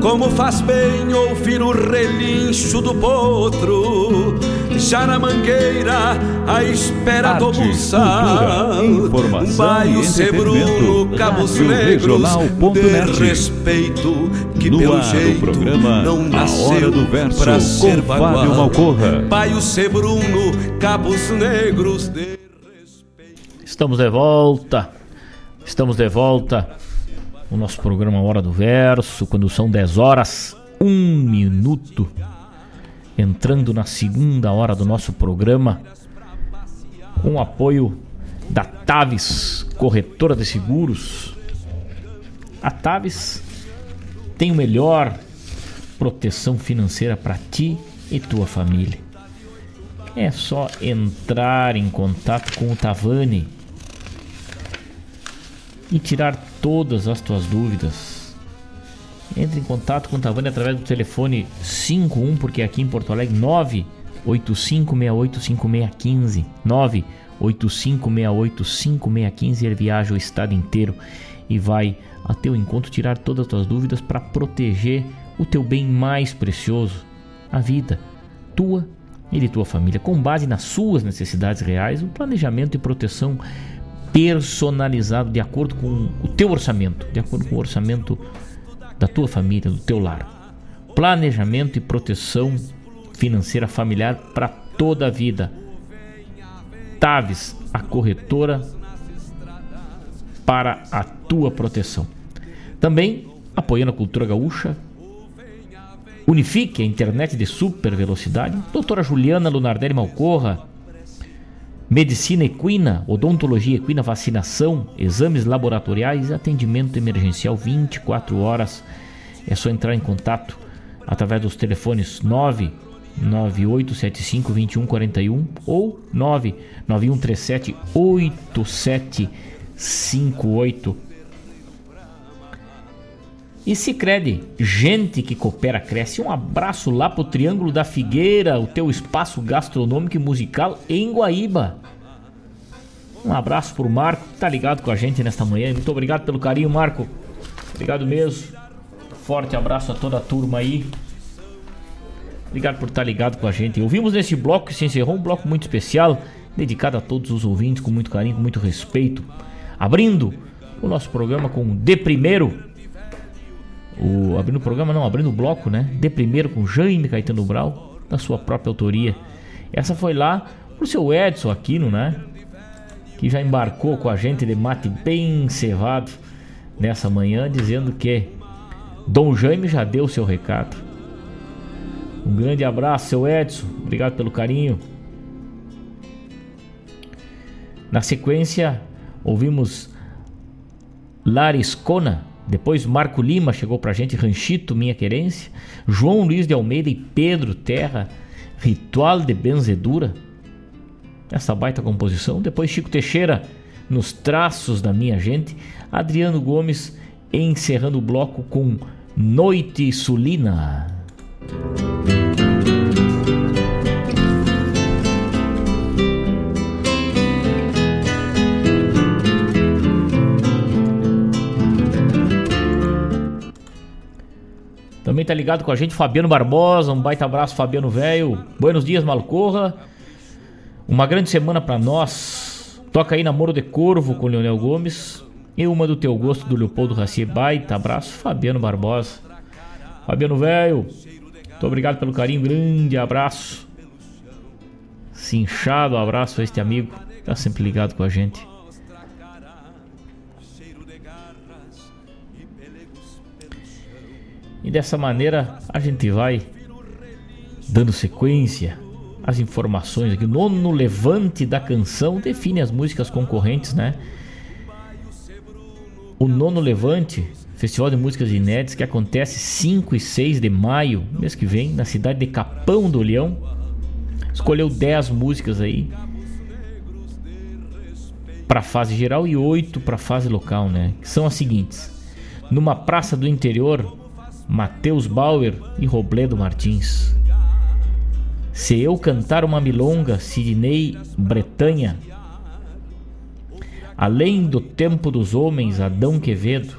Como faz bem ouvir o relincho do potro, já na mangueira, à espera Arte, do buçal. informação Baio Sebruno. Cabos Negros, de respeito, que No pelo ar, o jeito programa não nasceu do Verso, pra ser. Malcorra. Baio Sebruno, Cabos Negros, de Estamos de volta. Estamos de volta. O nosso programa Hora do Verso, quando são 10 horas, 1 minuto. Entrando na segunda hora do nosso programa, com o apoio da Taves, corretora de seguros. A Taves tem o melhor proteção financeira para ti e tua família. É só entrar em contato com o Tavani e tirar todas as tuas dúvidas. Entre em contato com o Tavani através do telefone 51, porque aqui em Porto Alegre 985685615, 985685615, ele viaja o estado inteiro e vai a teu encontro tirar todas as tuas dúvidas para proteger o teu bem mais precioso, a vida tua e de tua família, com base nas suas necessidades reais, um planejamento e proteção personalizado de acordo com o teu orçamento, de acordo com o orçamento da tua família, do teu lar. Planejamento e proteção financeira familiar para toda a vida. Taves, a corretora para a tua proteção. Também apoiando a cultura gaúcha, Unifique a internet de super velocidade. Doutora Juliana Lunardelli Malcorra. Medicina equina, odontologia equina, vacinação, exames laboratoriais, atendimento emergencial 24 horas. É só entrar em contato através dos telefones 99875 2141 ou 99137 8758. E se crede, gente que coopera cresce. Um abraço lá pro Triângulo da Figueira, o teu espaço gastronômico e musical em Guaíba. Um abraço pro Marco, que tá ligado com a gente nesta manhã. Muito obrigado pelo carinho, Marco. Obrigado mesmo. Forte abraço a toda a turma aí. Obrigado por estar ligado com a gente. Ouvimos nesse bloco que se encerrou um bloco muito especial, dedicado a todos os ouvintes com muito carinho, com muito respeito. Abrindo o nosso programa com De Primeiro, o, abrindo o programa, não, abrindo o bloco, né? De primeiro com Jaime Caetano Brau, da sua própria autoria. Essa foi lá pro seu Edson Aquino, né? Que já embarcou com a gente de mate bem cevado nessa manhã, dizendo que Dom Jaime já deu seu recado. Um grande abraço, seu Edson. Obrigado pelo carinho. Na sequência, ouvimos Lariscona depois Marco Lima chegou pra gente, Ranchito, Minha Querência, João Luiz de Almeida e Pedro Terra, Ritual de Benzedura. Essa baita composição. Depois Chico Teixeira, Nos Traços da Minha Gente. Adriano Gomes encerrando o bloco com Noite Sulina. Também tá ligado com a gente Fabiano Barbosa, um baita abraço Fabiano Velho. Buenos dias, Malcorra. Uma grande semana para nós. Toca aí Namoro de Corvo com Leonel Gomes. E uma do teu gosto do Leopoldo Racier. Baita abraço, Fabiano Barbosa. Fabiano Velho, muito obrigado pelo carinho. Grande abraço. Cinchado abraço a este amigo. Tá sempre ligado com a gente. E dessa maneira a gente vai dando sequência às informações aqui. O nono levante da canção define as músicas concorrentes, né? O nono levante Festival de Músicas Inéditas que acontece 5 e 6 de maio, mês que vem, na cidade de Capão do Leão. Escolheu 10 músicas aí para fase geral e 8 para fase local, né? Que são as seguintes: Numa praça do interior, Matheus Bauer e Robledo Martins. Se eu cantar uma milonga, Sidney Bretanha. Além do tempo dos homens, Adão Quevedo.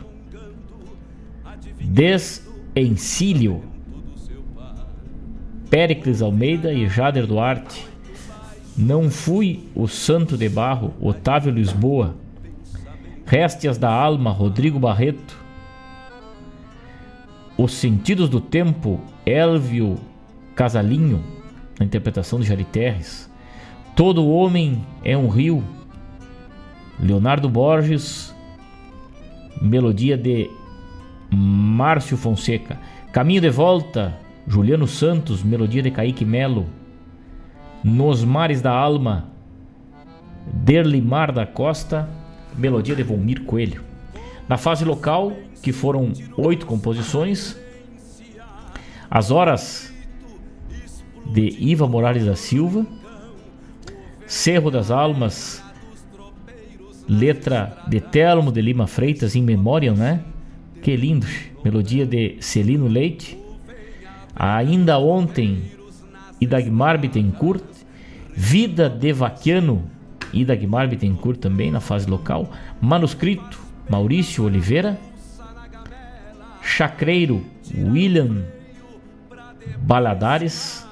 Desencílio, Péricles Almeida e Jader Duarte. Não fui o santo de barro, Otávio Lisboa. Réstias da alma, Rodrigo Barreto. Os sentidos do tempo, Elvio Casalinho, na interpretação de Jari Terres. Todo homem é um rio, Leonardo Borges, melodia de Márcio Fonseca. Caminho de Volta, Juliano Santos, melodia de Kaique Melo. Nos Mares da Alma, Derlimar da Costa, melodia de Volmir Coelho. Na fase local, que foram oito composições, As Horas de Iva Morales da Silva, Cerro das Almas, letra de Telmo de Lima Freitas, em memória, né? Que lindo. Melodia de Celino Leite. Ainda ontem, Idagmar Bittencourt. Vida de Vaquiano, Idagmar Bittencourt também na fase local. Manuscrito, Maurício Oliveira. Chacreiro, William Baladares.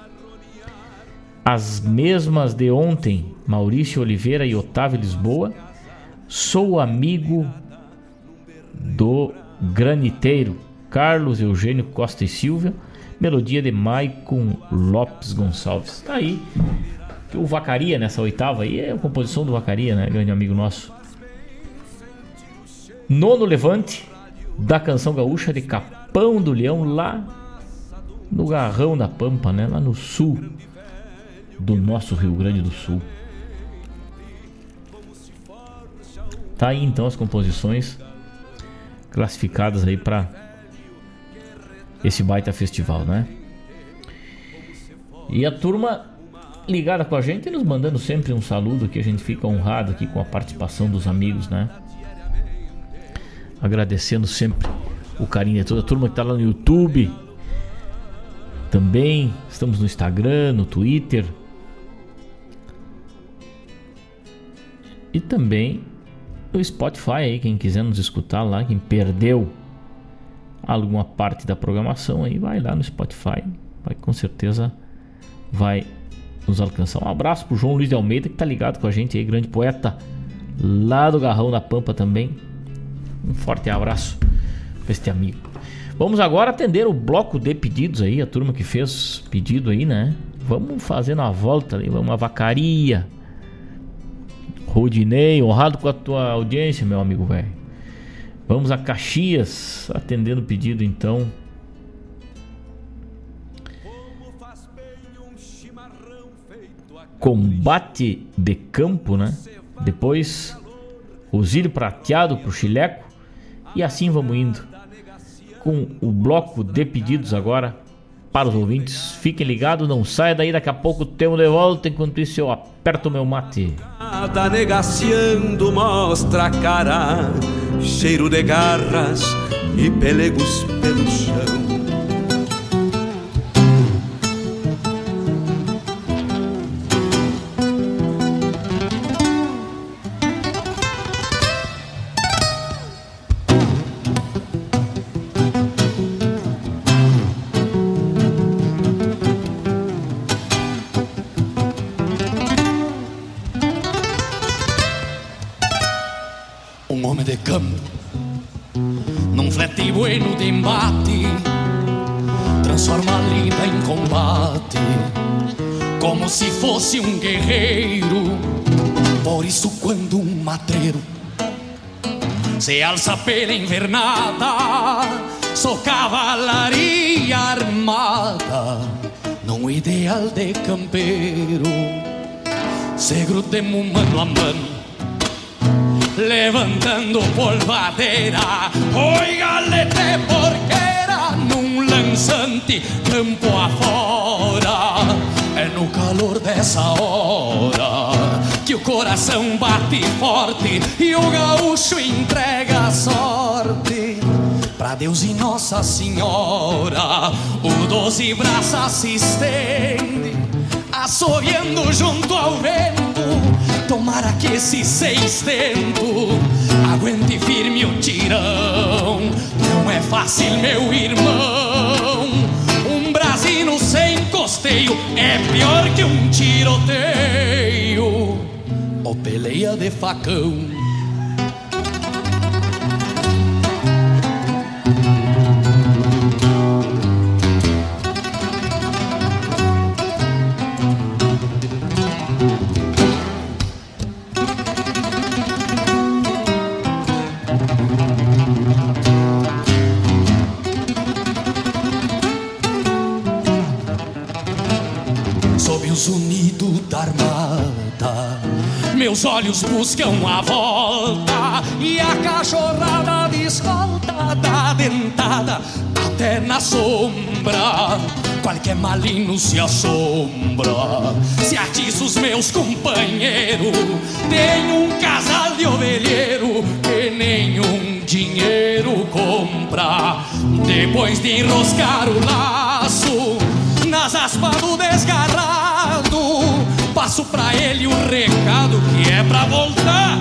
As mesmas de ontem, Maurício Oliveira e Otávio Lisboa. Sou amigo do Graniteiro, Carlos Eugênio Costa e Silva, melodia de Maicon Lopes Gonçalves. Tá aí. O Vacaria nessa oitava aí é a composição do Vacaria, né? Grande amigo nosso. Nono Levante, da canção gaúcha de Capão do Leão, lá no Garrão da Pampa, né? Lá no sul do nosso Rio Grande do Sul. Tá aí então as composições classificadas aí para esse baita festival, né? E a turma ligada com a gente, nos mandando sempre um saludo que a gente fica honrado aqui com a participação dos amigos, né? Agradecendo sempre o carinho de toda a turma que tá lá no YouTube. Também estamos no Instagram, no Twitter. E também no Spotify aí, quem quiser nos escutar lá, quem perdeu alguma parte da programação aí, vai lá no Spotify, vai com certeza vai nos alcançar. Um abraço pro João Luiz de Almeida que tá ligado com a gente aí, grande poeta lá do Garrão da Pampa também. Um forte abraço para este amigo. Vamos agora atender o bloco de pedidos aí, a turma que fez pedido aí, né? Vamos fazendo a volta ali, uma vacaria Rodinei, honrado com a tua audiência, meu amigo velho. Vamos a Caxias, atendendo o pedido então. Combate de campo, né? Depois, Osílio prateado pro Chileco. E assim vamos indo. Com o bloco de pedidos agora para os ouvintes. Fiquem ligados, não saia daí, daqui a pouco temos de volta. Enquanto isso, eu aperto meu mate. Negaciando mostra a cara, cheiro de garras e pelegos pelo chão. Fosse um guerreiro. Por isso, quando um matreiro se alça pela invernada, sou cavalaria armada, num ideal de campeiro. Se grudemos mano a mano levantando polvadeira. Oiga-lhe porqueira num lançante campo afora. É no calor dessa hora que o coração bate forte e o gaúcho entrega a sorte. Pra Deus e Nossa Senhora, o doze braços se estende, assoviando junto ao vento. Tomara que esse sextento aguente firme o tirão. Não é fácil, meu irmão. Costeio é pior que um tiroteio ou peleia de facão. Meus olhos buscam a volta e a cachorrada de escolta da dentada até na sombra. Qualquer malino se assombra, se atiça os meus companheiros. Tem um casal de ovelheiro que nenhum dinheiro compra. Depois de enroscar o laço nas aspas do desgarrado, pra ele o recado que é pra voltar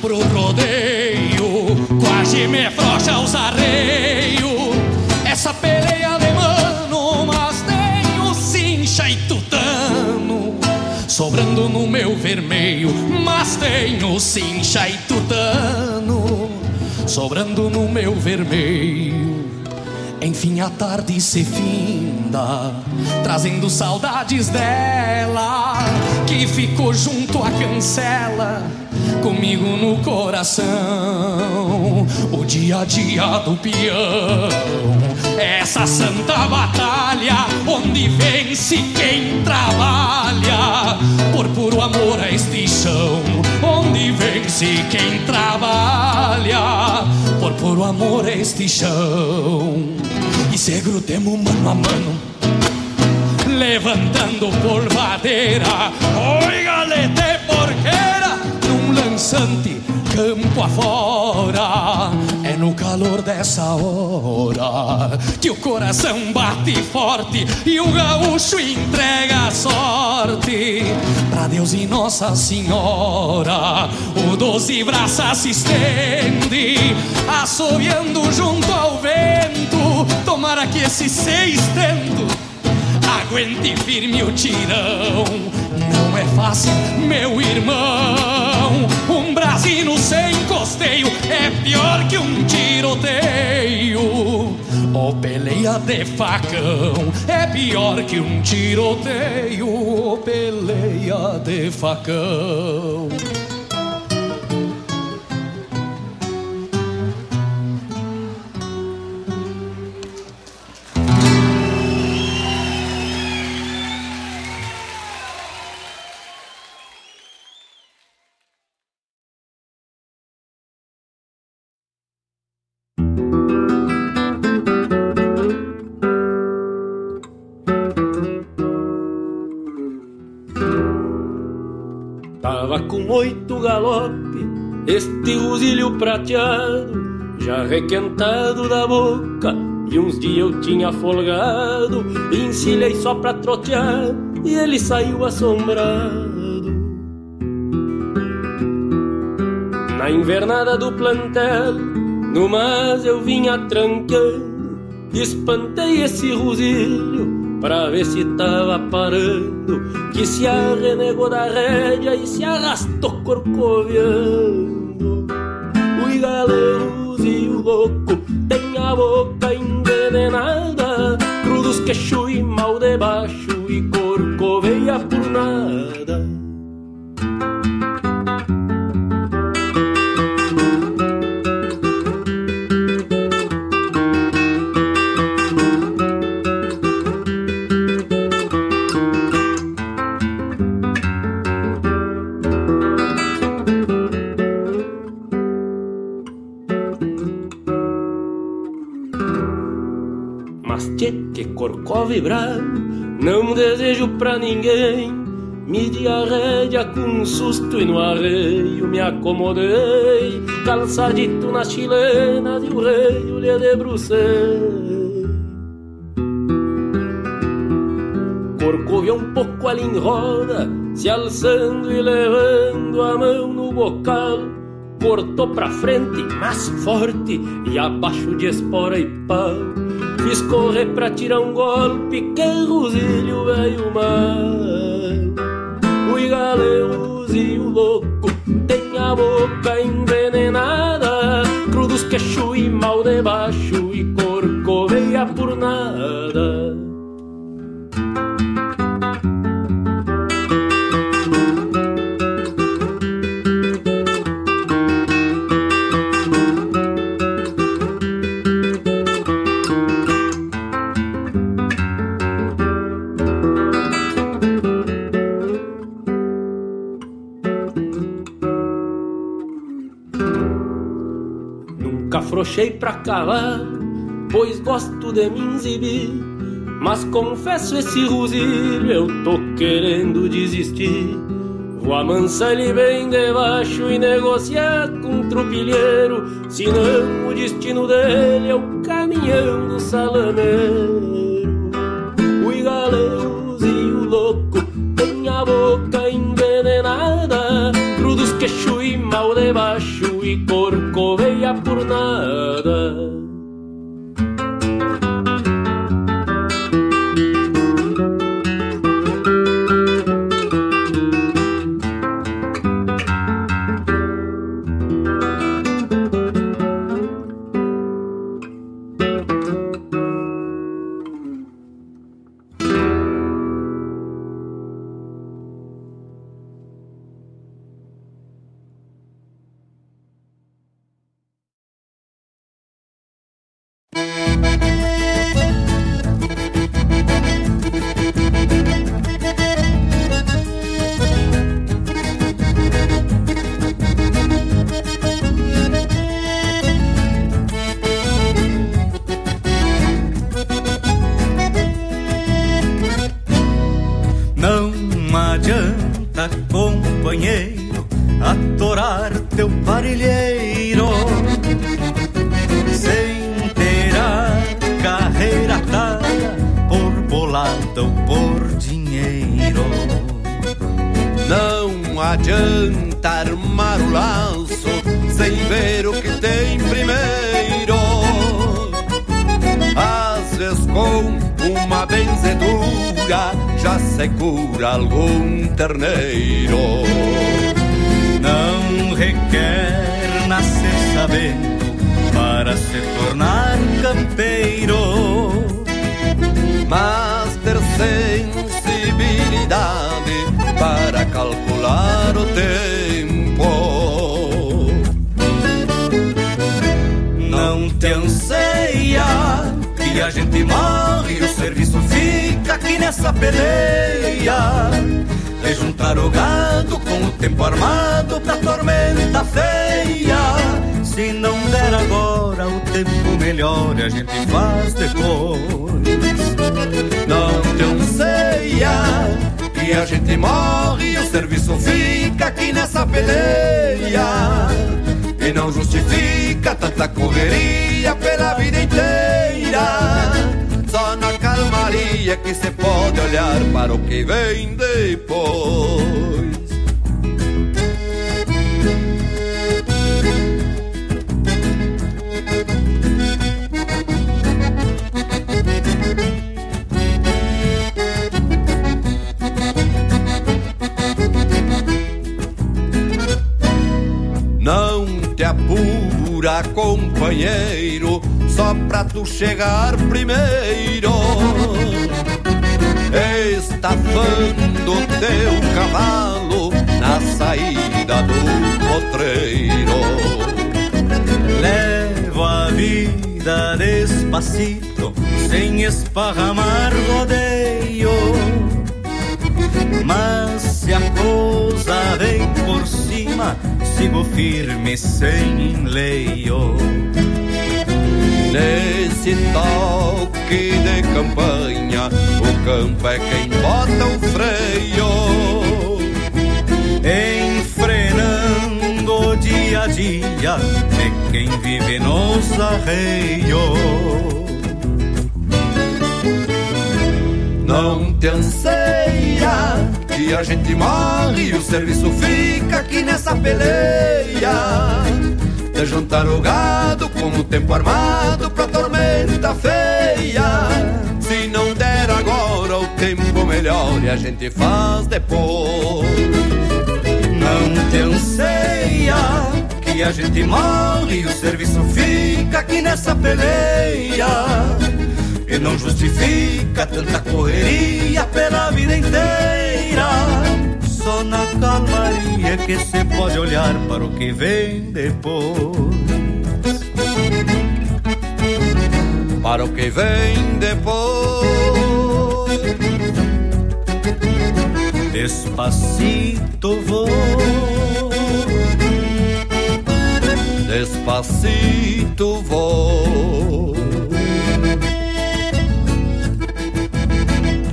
pro rodeio. Quase me frouxa os arreios, essa peleia de mano, mas tenho cincha e tutano. Sobrando no meu vermelho, mas tenho cincha e tutano. Sobrando no meu vermelho. Enfim a tarde se finda, trazendo saudades dela, que ficou junto à cancela, comigo no coração. O dia a dia do peão, essa santa batalha, onde vence quem trabalha, por puro amor a este chão, onde vence quem trabalha, por puro amor a este chão. E se grudemos mano a mano, levantando polvadeira, oiga-lhe de porqueira, num lançante campo afora. É no calor dessa hora que o coração bate forte e o gaúcho entrega a sorte pra Deus e Nossa Senhora. O doze braços se estende, assoviando junto ao vento. Tomara que esse sextento aguente firme o tirão. Não é fácil, meu irmão. Um brasino sem costeio é pior que um tiroteio. Ou peleia de facão é pior que um tiroteio. Ou peleia de facão. Com oito galope, este rosilho prateado, já requentado da boca, e uns dias eu tinha folgado, encilhei só pra trotear, e ele saiu assombrado. Na invernada do plantel, no mas eu vinha trancando, espantei esse rosilho, Pra ver se tava parando Que se arrenegou da rédea E se arrastou corcoviando. O igaleiros e o louco Tem a boca envenenada Crudos queixo e mal debaixo E corcoveia por nada vibrar. Não desejo pra ninguém. Midi a com um susto e no arreio me acomodei. Calçadito nas chilenas e o rei lhe debrucei Corcovia um pouco ali em roda Se alçando e levando a mão no bocal. Cortou pra frente, mas forte E abaixo de espora e pau Fiz correr pra tirar um golpe Que rosilho veio mal e galeus e o louco tem a boca envenenada, crudos queixo e mal debaixo e corcoveia por nada. Afrouxei pra cavar, pois gosto de me exibir. Mas confesso esse rusilho, eu tô querendo desistir. Vou amansar ele bem debaixo e negociar com um trupilheiro. Senão o destino dele é o caminhão do salameiro. Teu cavalo na saída do potreiro. Levo a vida despacito, sem esparramar rodeio. Mas se a coisa vem por cima, sigo firme sem enleio Nesse toque de campanha, o campo é quem bota o freio. Enfrenando o dia a dia de quem vive nos arreios. Não te anseia que a gente morre e o serviço fica aqui nessa peleia. De juntar o gado com o tempo armado pra tormenta feia. Se não der agora o tempo melhor e a gente faz depois. Não te anseia que a gente morre e o serviço fica aqui nessa peleia e não justifica tanta correria pela vida inteira. Só na calmaria que se pode olhar para o que vem depois. Para o que vem depois. Despacito vou. Despacito vou.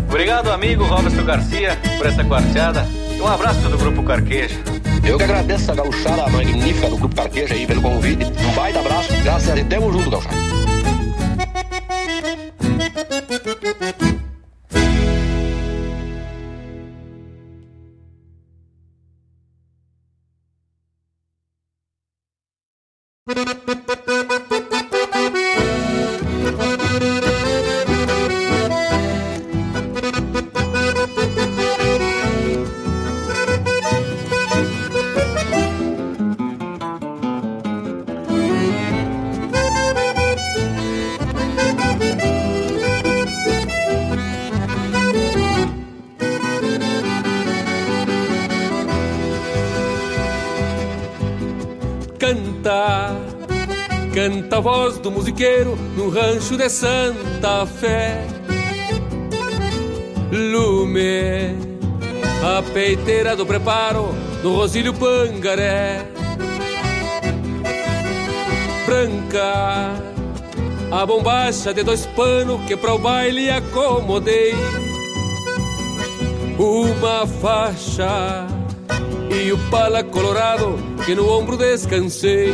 Obrigado, amigo Roberto Garcia, por essa quarteada. E um abraço do Grupo Carqueja. Eu que agradeço a gauchada magnífica do Grupo Carqueja aí pelo convite. Um baita abraço. Graças a Deus. Tamo junto, gauchada. Canta, musiqueiro no rancho de Santa Fé. Lume, a peiteira do preparo no Rosílio Pangaré. Branca, a bombacha de dois panos que para o baile acomodei. Uma faixa e o pala colorado que no ombro descansei.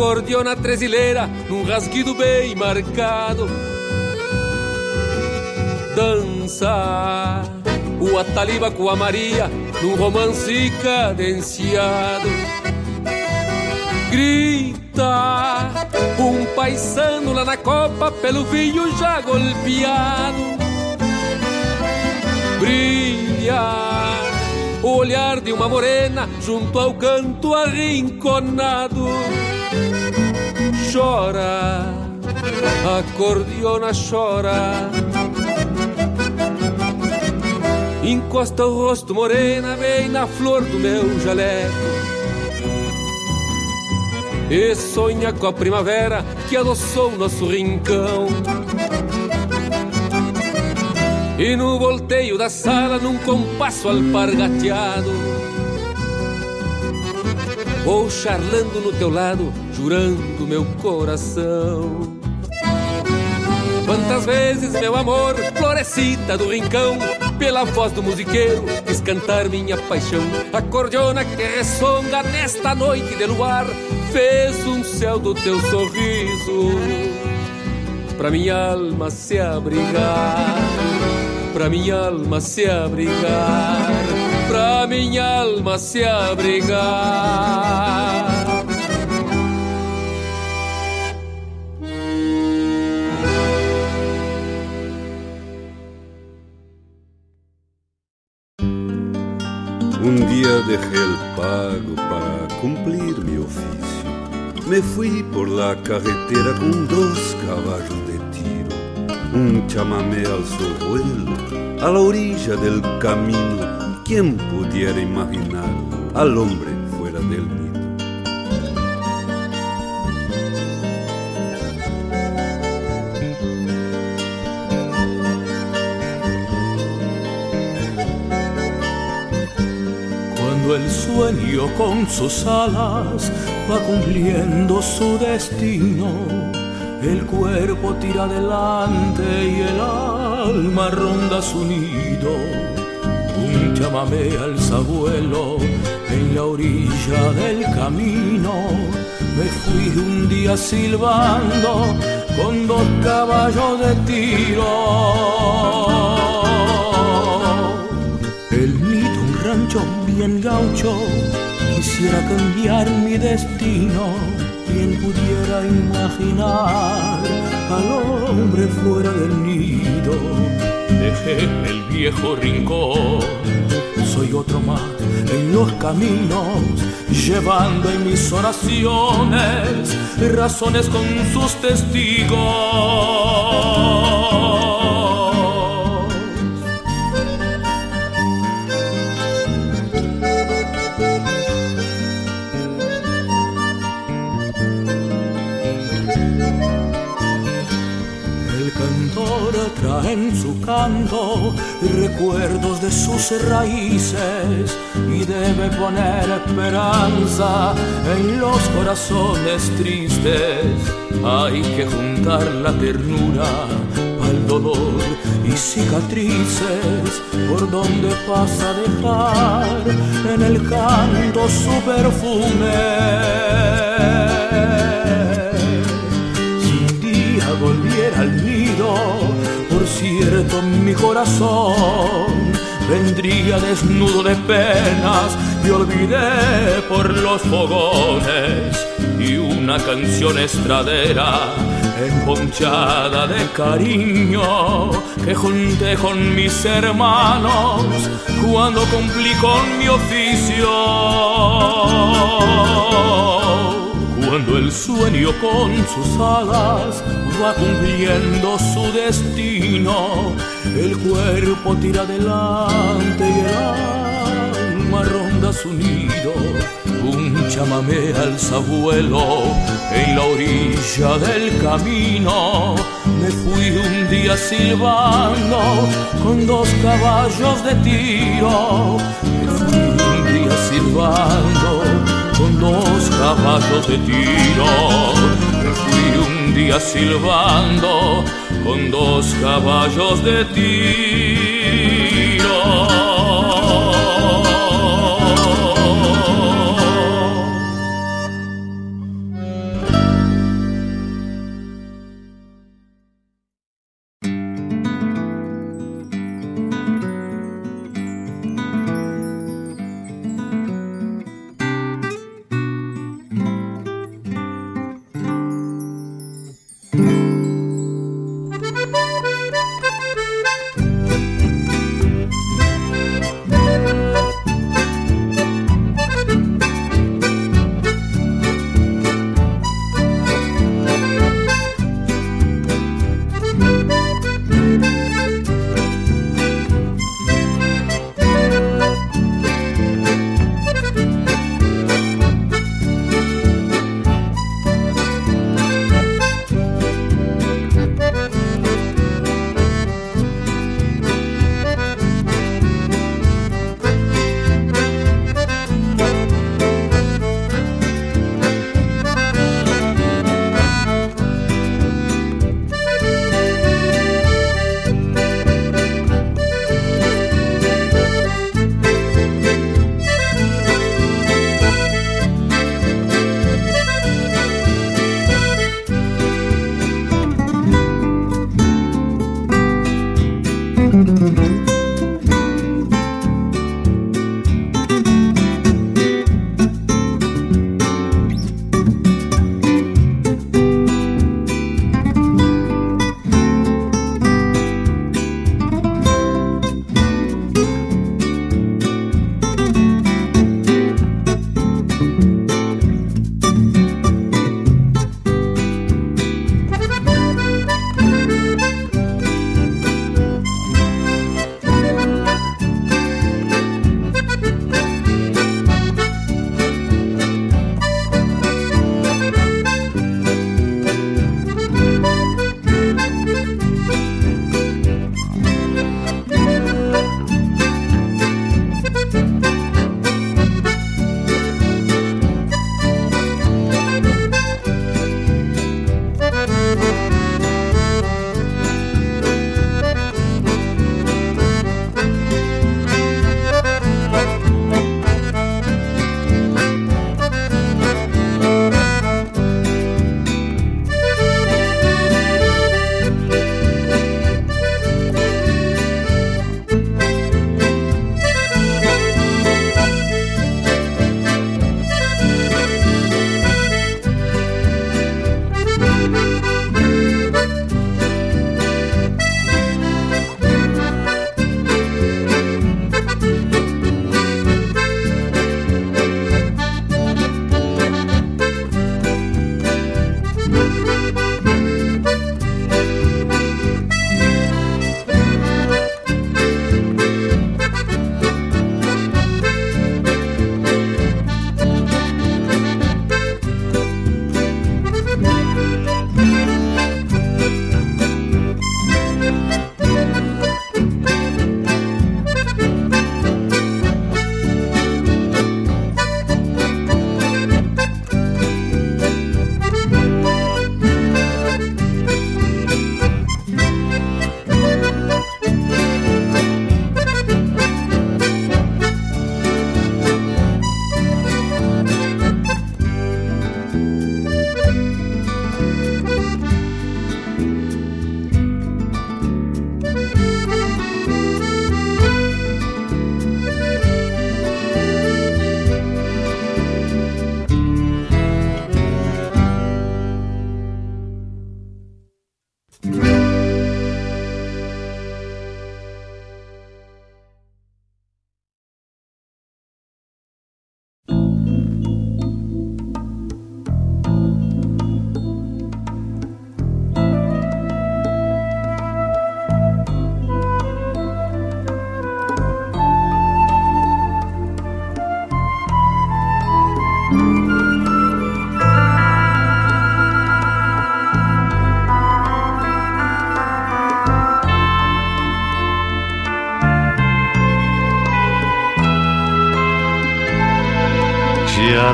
Acordeona tresileira num rasguido bem marcado. Dança o Ataliba com a Maria num romance cadenciado. Grita um paisano lá na copa pelo vinho já golpeado. Brilha o olhar de uma morena junto ao canto arrinconado. Chora, a cordiona chora. Encosta o rosto morena bem na flor do meu jaleco. E sonha com a primavera que adoçou nosso rincão. E no volteio da sala, num compasso alpargateado, Vou charlando no teu lado, jurando meu coração. Quantas vezes, meu amor, florescita do rincão, pela voz do musiqueiro, quis cantar minha paixão. A cordiona que ressonga nesta noite de luar, fez um céu do teu sorriso pra minha alma se abrigar, pra minha alma se abrigar, pra minha alma se abrigar. Um dia deixei el pago para cumplir mi oficio. Me fui por la carretera con dos caballos de tiro, un chamamé al su a la orilla del camino. ¿Quién pudiera imaginar al hombre fuera del nido? Cuando el sueño con sus alas va cumpliendo su destino, el cuerpo tira adelante y el alma ronda su nido. Llámame al sabuelo en la orilla del camino. Me fui un día silbando con dos caballos de tiro. El nido, un rancho bien gaucho, quisiera cambiar mi destino. Quien pudiera imaginar al hombre fuera del nido. Dejé el viejo rincón, soy otro más en los caminos, llevando en mis oraciones razones con sus testigos. Trae en su canto recuerdos de sus raíces y debe poner esperanza en los corazones tristes. Hay que juntar la ternura al dolor y cicatrices por donde pasa a dejar en el canto su perfume. Si un día volviera al nido, por cierto mi corazón vendría desnudo de penas y olvidé por los fogones y una canción estradera emponchada de cariño que junté con mis hermanos cuando cumplí con mi oficio. Cuando el sueño con sus alas va cumpliendo su destino, el cuerpo tira adelante y el alma ronda su nido. Un chamamé al sabuelo en la orilla del camino. Me fui un día silbando con dos caballos de tiro. Me fui un día silbando con dos caballos de tiro. Me fui un día silbando con dos caballos de tiro.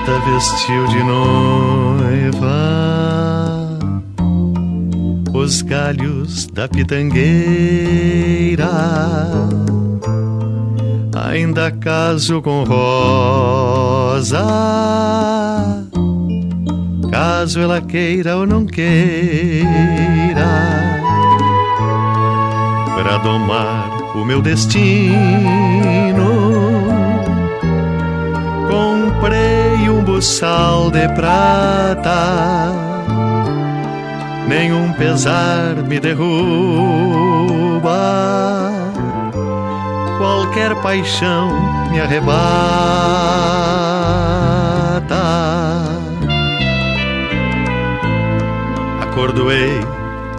Criada vestiu de noiva os galhos da pitangueira. Ainda caso com rosa, caso ela queira ou não queira, para domar o meu destino um buçal de prata, nenhum pesar me derruba, qualquer paixão me arrebata. Acordoei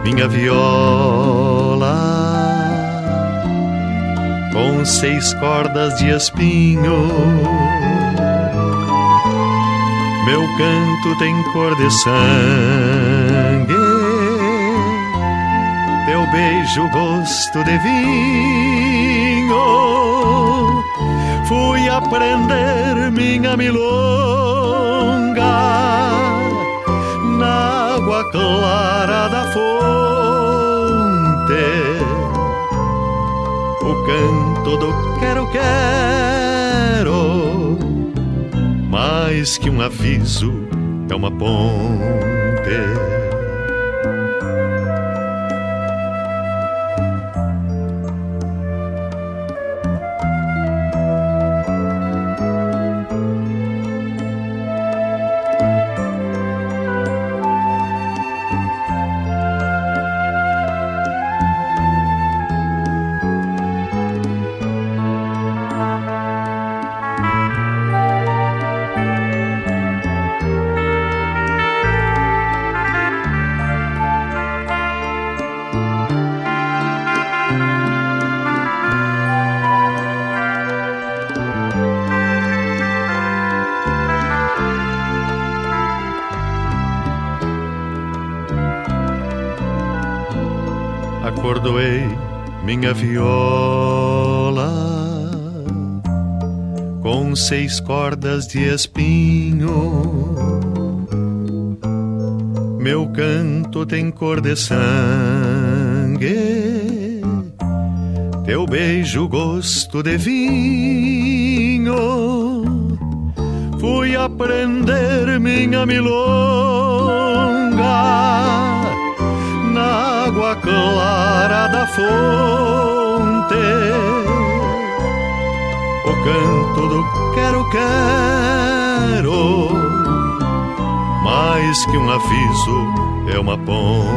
minha viola. Com seis cordas de espinho meu canto tem cor de sangue, teu beijo gosto de vinho. Fui aprender minha milonga na água clara da fonte. O canto do quero quero mais que um aviso, é uma ponte. Minha viola com seis cordas de espinho. Meu canto tem cor de sangue, teu beijo gosto de vinho. Fui aprender minha milonga água clara da fonte. O canto do quero, quero, mais que um aviso, é uma ponte.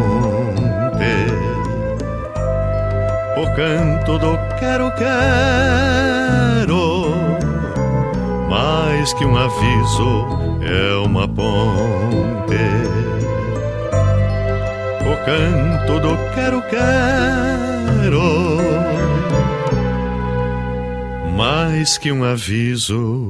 O canto do quero, quero, mais que um aviso, é uma ponte canto do quero quero. Mais que um aviso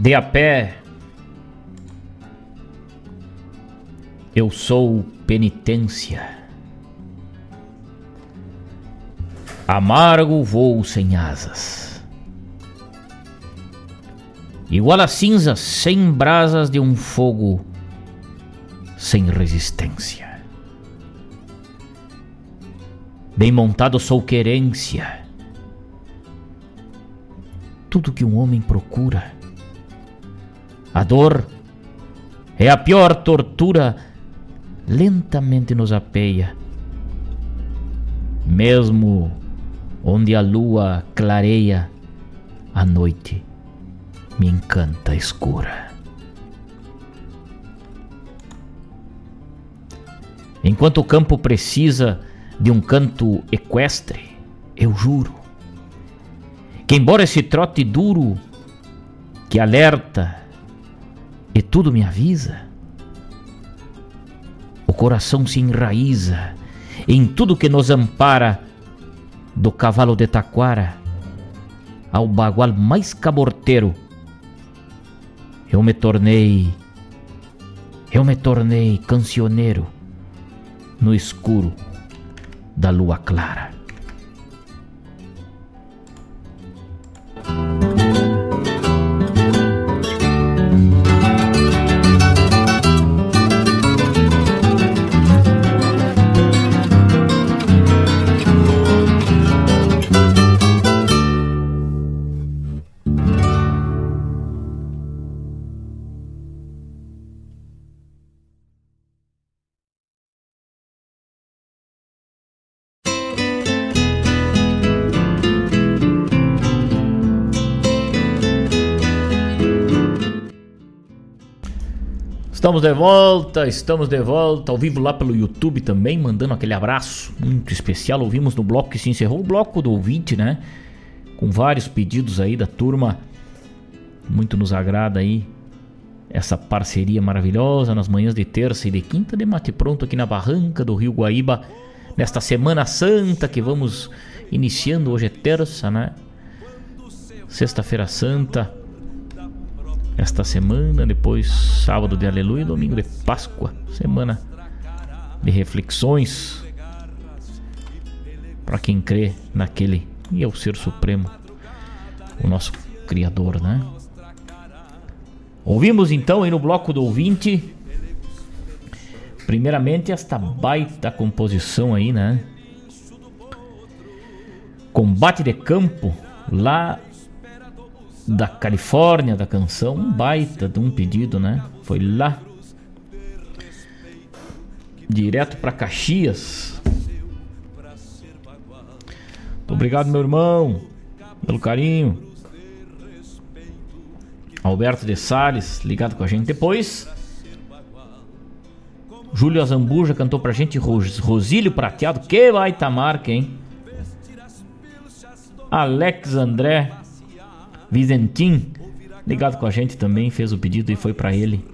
De a pé, eu sou penitência. Amargo voo sem asas. Igual a cinza sem brasas de um fogo sem resistência. Bem montado sou querência. Tudo que um homem procura a dor é a pior tortura, lentamente nos apeia. Mesmo onde a lua clareia, a noite me encanta escura. Enquanto o campo precisa de um canto equestre, eu juro que, embora esse trote duro que alerta e tudo me avisa. O coração se enraiza em tudo que nos ampara, do cavalo de taquara ao bagual mais caborteiro. Eu me tornei, eu me tornei cancioneiro no escuro da lua clara. Estamos de volta, estamos de volta, ao vivo lá pelo YouTube também, mandando aquele abraço muito especial. Ouvimos no bloco que se encerrou, o bloco do ouvinte, né? Com vários pedidos aí da turma. Muito nos agrada aí essa parceria maravilhosa nas manhãs de terça e de quinta de mate pronto aqui na barranca do Rio Guaíba. Nesta Semana Santa que vamos iniciando, hoje é terça, né? Sexta-feira Santa esta semana, depois sábado de Aleluia e domingo de Páscoa, semana de reflexões para quem crê naquele e é o Ser Supremo, o nosso Criador, né? Ouvimos então aí no bloco do ouvinte, primeiramente esta baita composição aí, né? Combate de Campo, lá da Califórnia, da canção, um baita de um pedido, né? Foi lá direto para Caxias. Muito obrigado, meu irmão, pelo carinho. Alberto de Sales, ligado com a gente. Depois, Júlio Azambuja cantou pra gente Ros Rosílio Prateado. Que baita marca, hein? Alex André Vizentim, ligado com a gente também, fez o pedido e foi para ele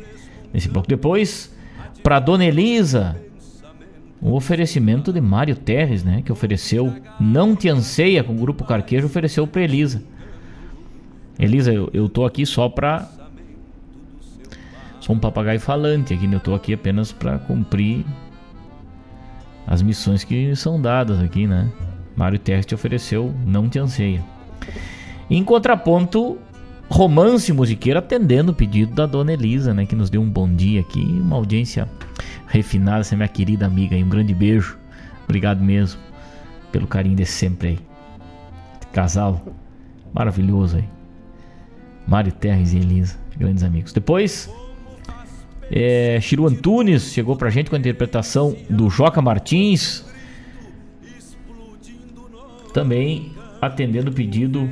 nesse bloco. Depois, para Dona Elisa, um oferecimento de Mário Terres, né? Que ofereceu Não Te Anseia com o Grupo Carquejo, ofereceu para Elisa. Elisa, eu, eu tô aqui só pra. Sou um papagaio falante aqui, né? Eu tô aqui apenas para cumprir as missões que são dadas aqui, né? Mário Terres te ofereceu Não Te Anseia. Em contraponto, romance musiqueiro atendendo o pedido da dona Elisa, né? Que nos deu um bom dia aqui, uma audiência refinada, essa é minha querida amiga aí. Um grande beijo. Obrigado mesmo pelo carinho de sempre aí. Casal maravilhoso aí. Mário Terres e Elisa, grandes amigos. Depois, é, Chiru Antunes chegou pra gente com a interpretação do Joca Martins. Também atendendo o pedido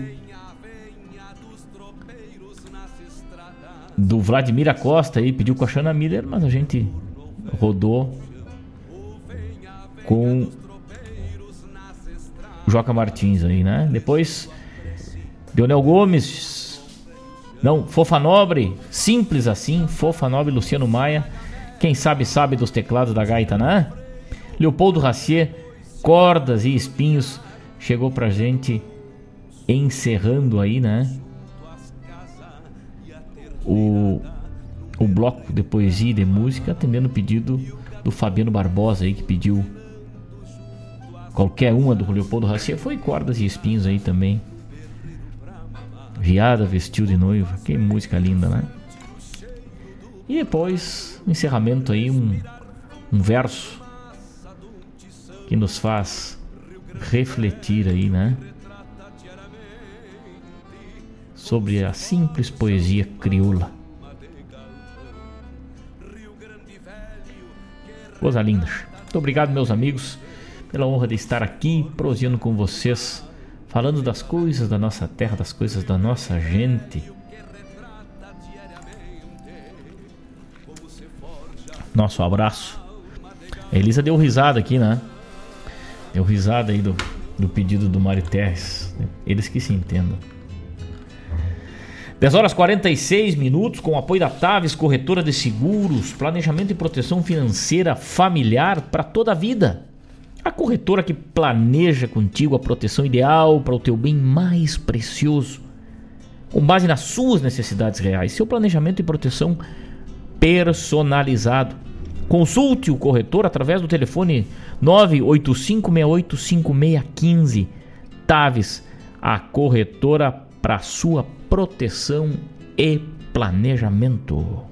do Vladimir Acosta aí, pediu com a Shana Miller, mas a gente rodou com Joca Martins aí, né? Depois Leonel Gomes, não, Fofa Nobre, simples assim, Fofa Nobre, Luciano Maia, quem sabe sabe dos teclados da gaita, né? Leopoldo Racier, cordas e espinhos, chegou pra gente encerrando aí, né? O, o bloco de poesia e de música, atendendo o pedido do Fabiano Barbosa aí, que pediu qualquer uma do Leopoldo Racia. Foi cordas e espinhos aí também. Viada vestiu de noiva, que música linda, né? E depois, encerramento aí, um, um verso que nos faz refletir aí, né? Sobre a simples poesia crioula. Coisa linda. Muito obrigado, meus amigos, pela honra de estar aqui prosseando com vocês, falando das coisas da nossa terra, das coisas da nossa gente. Nosso abraço. A Elisa deu risada aqui, né? Deu risada aí do, do pedido do Mário Terres. Eles que se entendam. 10 horas 46 minutos, com o apoio da Taves, corretora de seguros, planejamento e proteção financeira familiar para toda a vida. A corretora que planeja contigo a proteção ideal para o teu bem mais precioso, com base nas suas necessidades reais. Seu planejamento e proteção personalizado. Consulte o corretor através do telefone 985685615. Taves, a corretora para sua proteção e planejamento.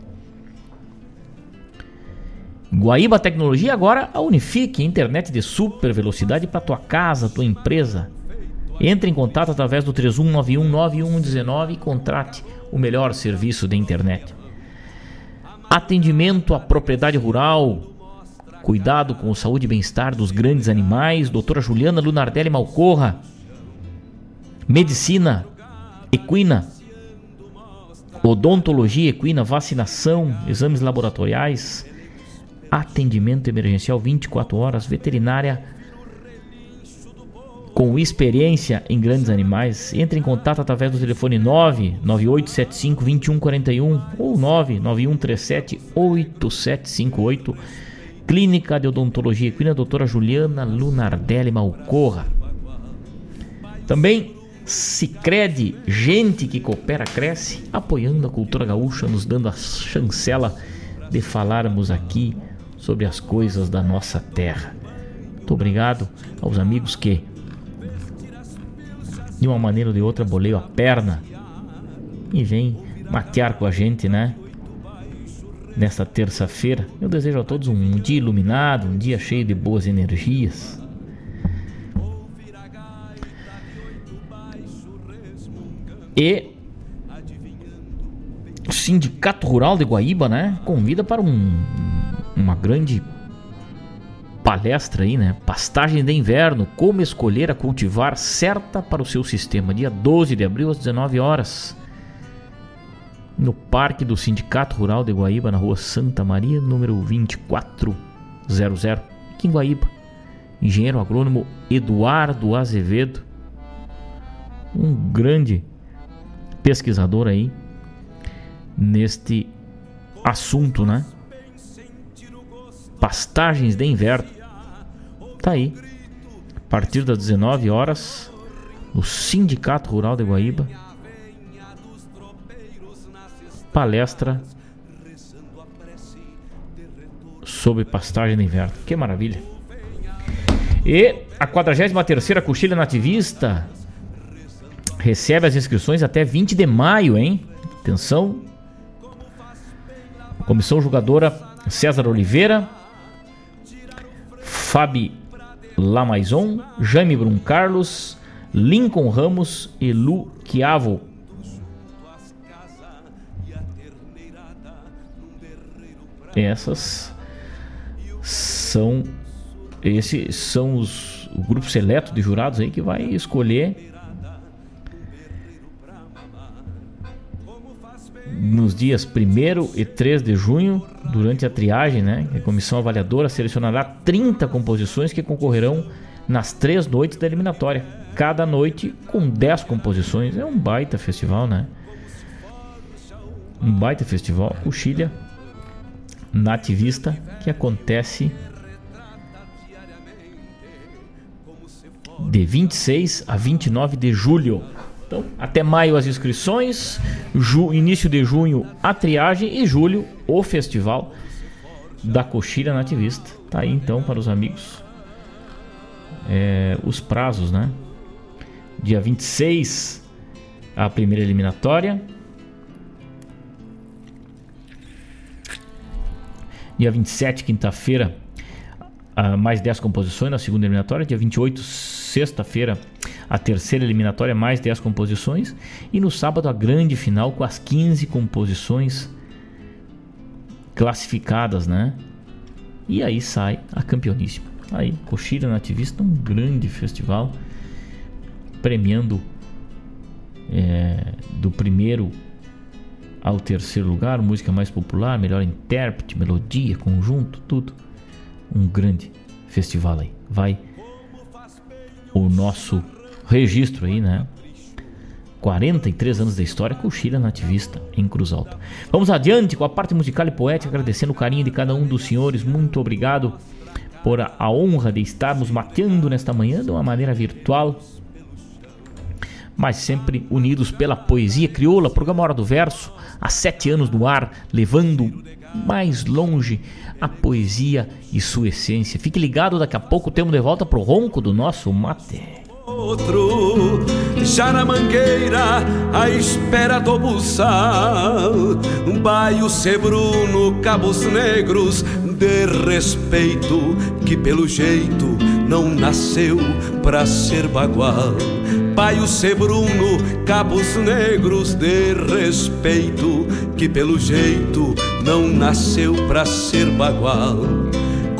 Guaíba Tecnologia agora a Unifique, internet de super velocidade para tua casa, tua empresa. Entre em contato através do 31919119 e contrate o melhor serviço de internet. Atendimento à propriedade rural, cuidado com a saúde e bem-estar dos grandes animais, doutora Juliana Lunardelli Malcorra. Medicina equina, odontologia equina, vacinação, exames laboratoriais, atendimento emergencial 24 horas, veterinária com experiência em grandes animais. Entre em contato através do telefone 99875 2141 ou 99137 8758. Clínica de Odontologia Equina, doutora Juliana Lunardelli Malcorra. Também Sicredi, gente que coopera, cresce, apoiando a cultura gaúcha, nos dando a chancela de falarmos aqui sobre as coisas da nossa terra. Muito obrigado aos amigos que, de uma maneira ou de outra, boleiam a perna e vem matear com a gente, né? Nesta terça-feira. Eu desejo a todos um dia iluminado, um dia cheio de boas energias. E o Sindicato Rural de Guaíba, né? Convida para um, uma grande palestra aí, né? Pastagem de inverno, como escolher a cultivar certa para o seu sistema, dia 12 de abril às 19 horas. No Parque do Sindicato Rural de Guaíba, na rua Santa Maria, número 2400, aqui em Guaíba. Engenheiro agrônomo Eduardo Azevedo, um grande pesquisador aí neste assunto, né? Pastagens de inverno. Tá aí. A partir das 19 horas, no Sindicato Rural de Guaíba, palestra sobre pastagem de inverno. Que maravilha. E a 43ª Coxilha Nativista recebe as inscrições até 20 de maio, hein? Atenção. Comissão jogadora César Oliveira, Fabi Lamaison, Jaime Brum Carlos, Lincoln Ramos e Lu Chiavo. Essas são esses são os o grupo seleto de jurados aí que vai escolher nos dias 1 e 3 de junho, durante a triagem, né, a comissão avaliadora selecionará 30 composições que concorrerão nas três noites da eliminatória. Cada noite com 10 composições. É um baita festival, né? Um baita festival. Coxilha Nativista que acontece de 26 a 29 de julho. Então, até maio as inscrições, ju, início de junho a triagem e julho o festival da Coxilha Nativista. Tá aí então para os amigos é, os prazos, né? Dia 26 a primeira eliminatória. Dia 27, quinta-feira, mais 10 composições na segunda eliminatória. Dia 28, sexta-feira, a terceira eliminatória, mais 10 composições. E no sábado, a grande final com as 15 composições classificadas, né? E aí sai a campeoníssima. Aí, Coxilha Nativista, um grande festival premiando é, do primeiro ao terceiro lugar, música mais popular, melhor intérprete, melodia, conjunto, tudo. Um grande festival aí. Vai o nosso registro aí, né? 43 anos da história, Coxilha Nativista em Cruz Alta. Vamos adiante com a parte musical e poética, agradecendo o carinho de cada um dos senhores. Muito obrigado por a, a honra de estarmos mateando nesta manhã de uma maneira virtual, mas sempre unidos pela poesia crioula. Programa Hora do Verso, há sete anos no ar, levando mais longe a poesia e sua essência. Fique ligado, daqui a pouco temos de volta pro ronco do nosso mate outro já na mangueira à espera do buçal. Baio sebruno cabos negros de respeito que pelo jeito não nasceu pra ser bagual. Baio sebruno cabos negros de respeito que pelo jeito não nasceu pra ser bagual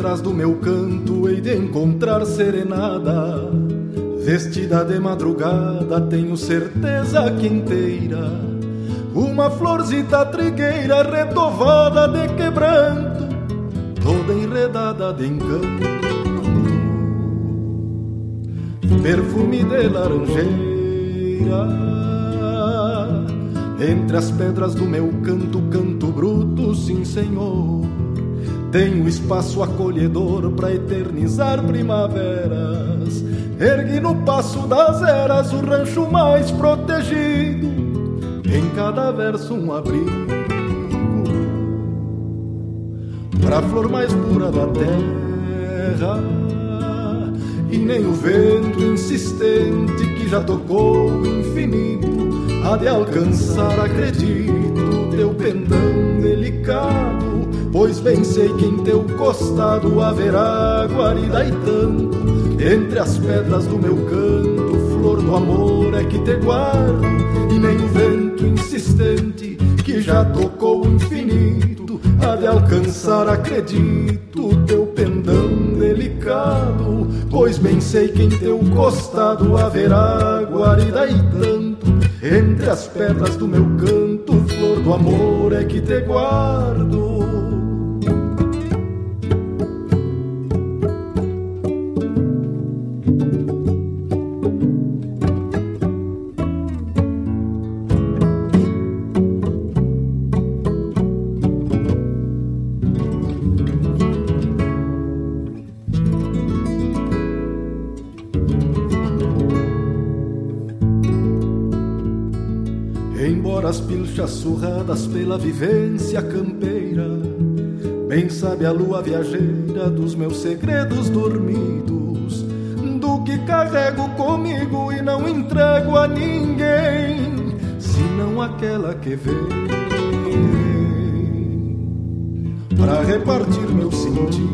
pedras do meu canto hei de encontrar serenada. Vestida de madrugada, tenho certeza que inteira. Uma florzita trigueira retovada de quebranto, toda enredada de encanto. Perfume de laranjeira entre as pedras do meu canto, canto bruto, sim senhor. Tenho espaço acolhedor para eternizar primaveras. Ergui no passo das eras o rancho mais protegido. Em cada verso um abrigo. Pra flor mais pura da terra. E nem o vento insistente que já tocou o infinito há de alcançar, acredito, teu pendão delicado, pois bem sei que em teu costado haverá guarida e tanto, entre as pedras do meu canto, flor do amor é que te guardo, e nem o vento insistente que já tocou o infinito, há de alcançar, acredito, teu pendão delicado, pois bem sei que em teu costado haverá guarida e tanto, entre as pedras do meu canto, flor do amor é que te guardo. Surradas pela vivência campeira. Bem sabe a lua viajeira dos meus segredos dormidos, do que carrego comigo e não entrego a ninguém, senão aquela que vem para repartir meus sentidos.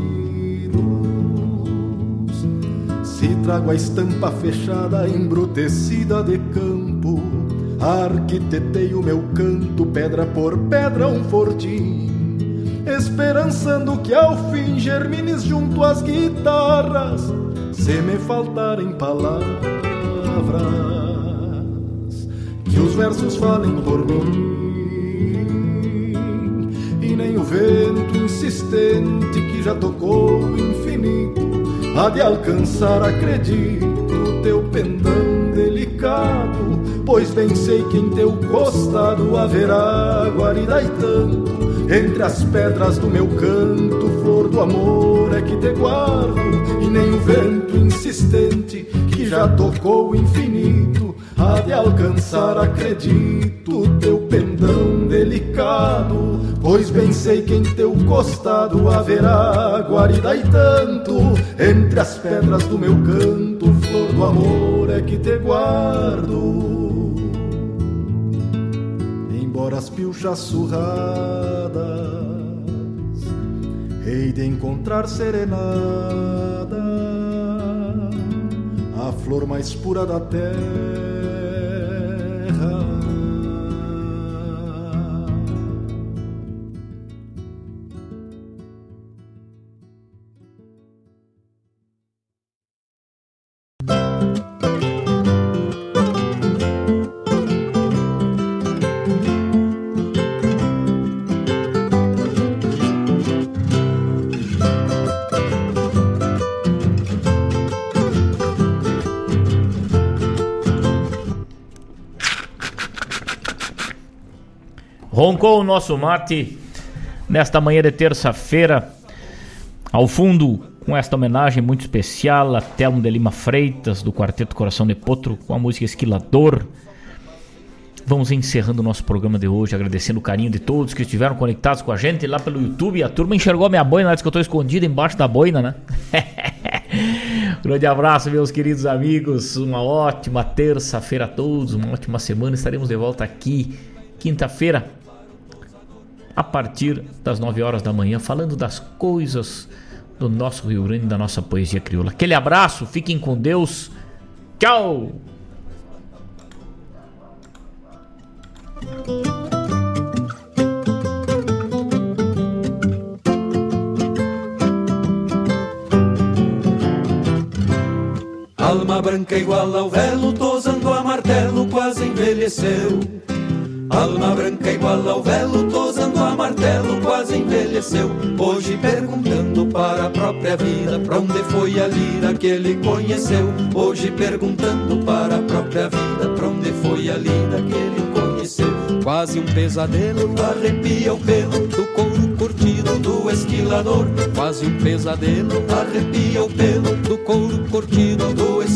Se trago a estampa fechada, embrutecida de Arquitetei o meu canto, pedra por pedra, um fortim, esperançando que ao fim germines junto às guitarras, se me faltarem palavras, que os versos falem por mim. E nem o vento insistente que já tocou o infinito há de alcançar, acredito, teu pendão Pois bem sei que em teu costado haverá guarida e tanto. Entre as pedras do meu canto, flor do amor é que te guardo E nem o vento insistente que já tocou o infinito Há de alcançar, acredito, teu pendão delicado. Pois bem sei que em teu costado haverá guarida e tanto. Entre as pedras do meu canto, flor do amor é que te guardo. Embora as pilchas surradas, hei de encontrar serenada, a flor mais pura da terra Roncou o nosso mate nesta manhã de terça-feira. Ao fundo, com esta homenagem muito especial a Telmo de Lima Freitas, do Quarteto Coração de Potro, com a música Esquilador. Vamos encerrando o nosso programa de hoje, agradecendo o carinho de todos que estiveram conectados com a gente lá pelo YouTube. A turma enxergou a minha boina, disse que eu estou escondido embaixo da boina, né? Grande abraço, meus queridos amigos. Uma ótima terça-feira a todos, uma ótima semana. Estaremos de volta aqui quinta-feira a partir das 9 horas da manhã, falando das coisas do nosso Rio Grande, da nossa poesia crioula. Aquele abraço, fiquem com Deus. Tchau! Alma branca igual ao velo, tosando a martelo, quase envelheceu. Alma branca igual ao velo, tosando a martelo, quase envelheceu. Hoje perguntando para a própria vida, pra onde foi a lira que ele conheceu. Hoje perguntando para a própria vida, pra onde foi a lira que ele conheceu. Quase um pesadelo, arrepia o pelo do couro curtido do esquilador. Quase um pesadelo, arrepia o pelo do couro curtido do esquilador.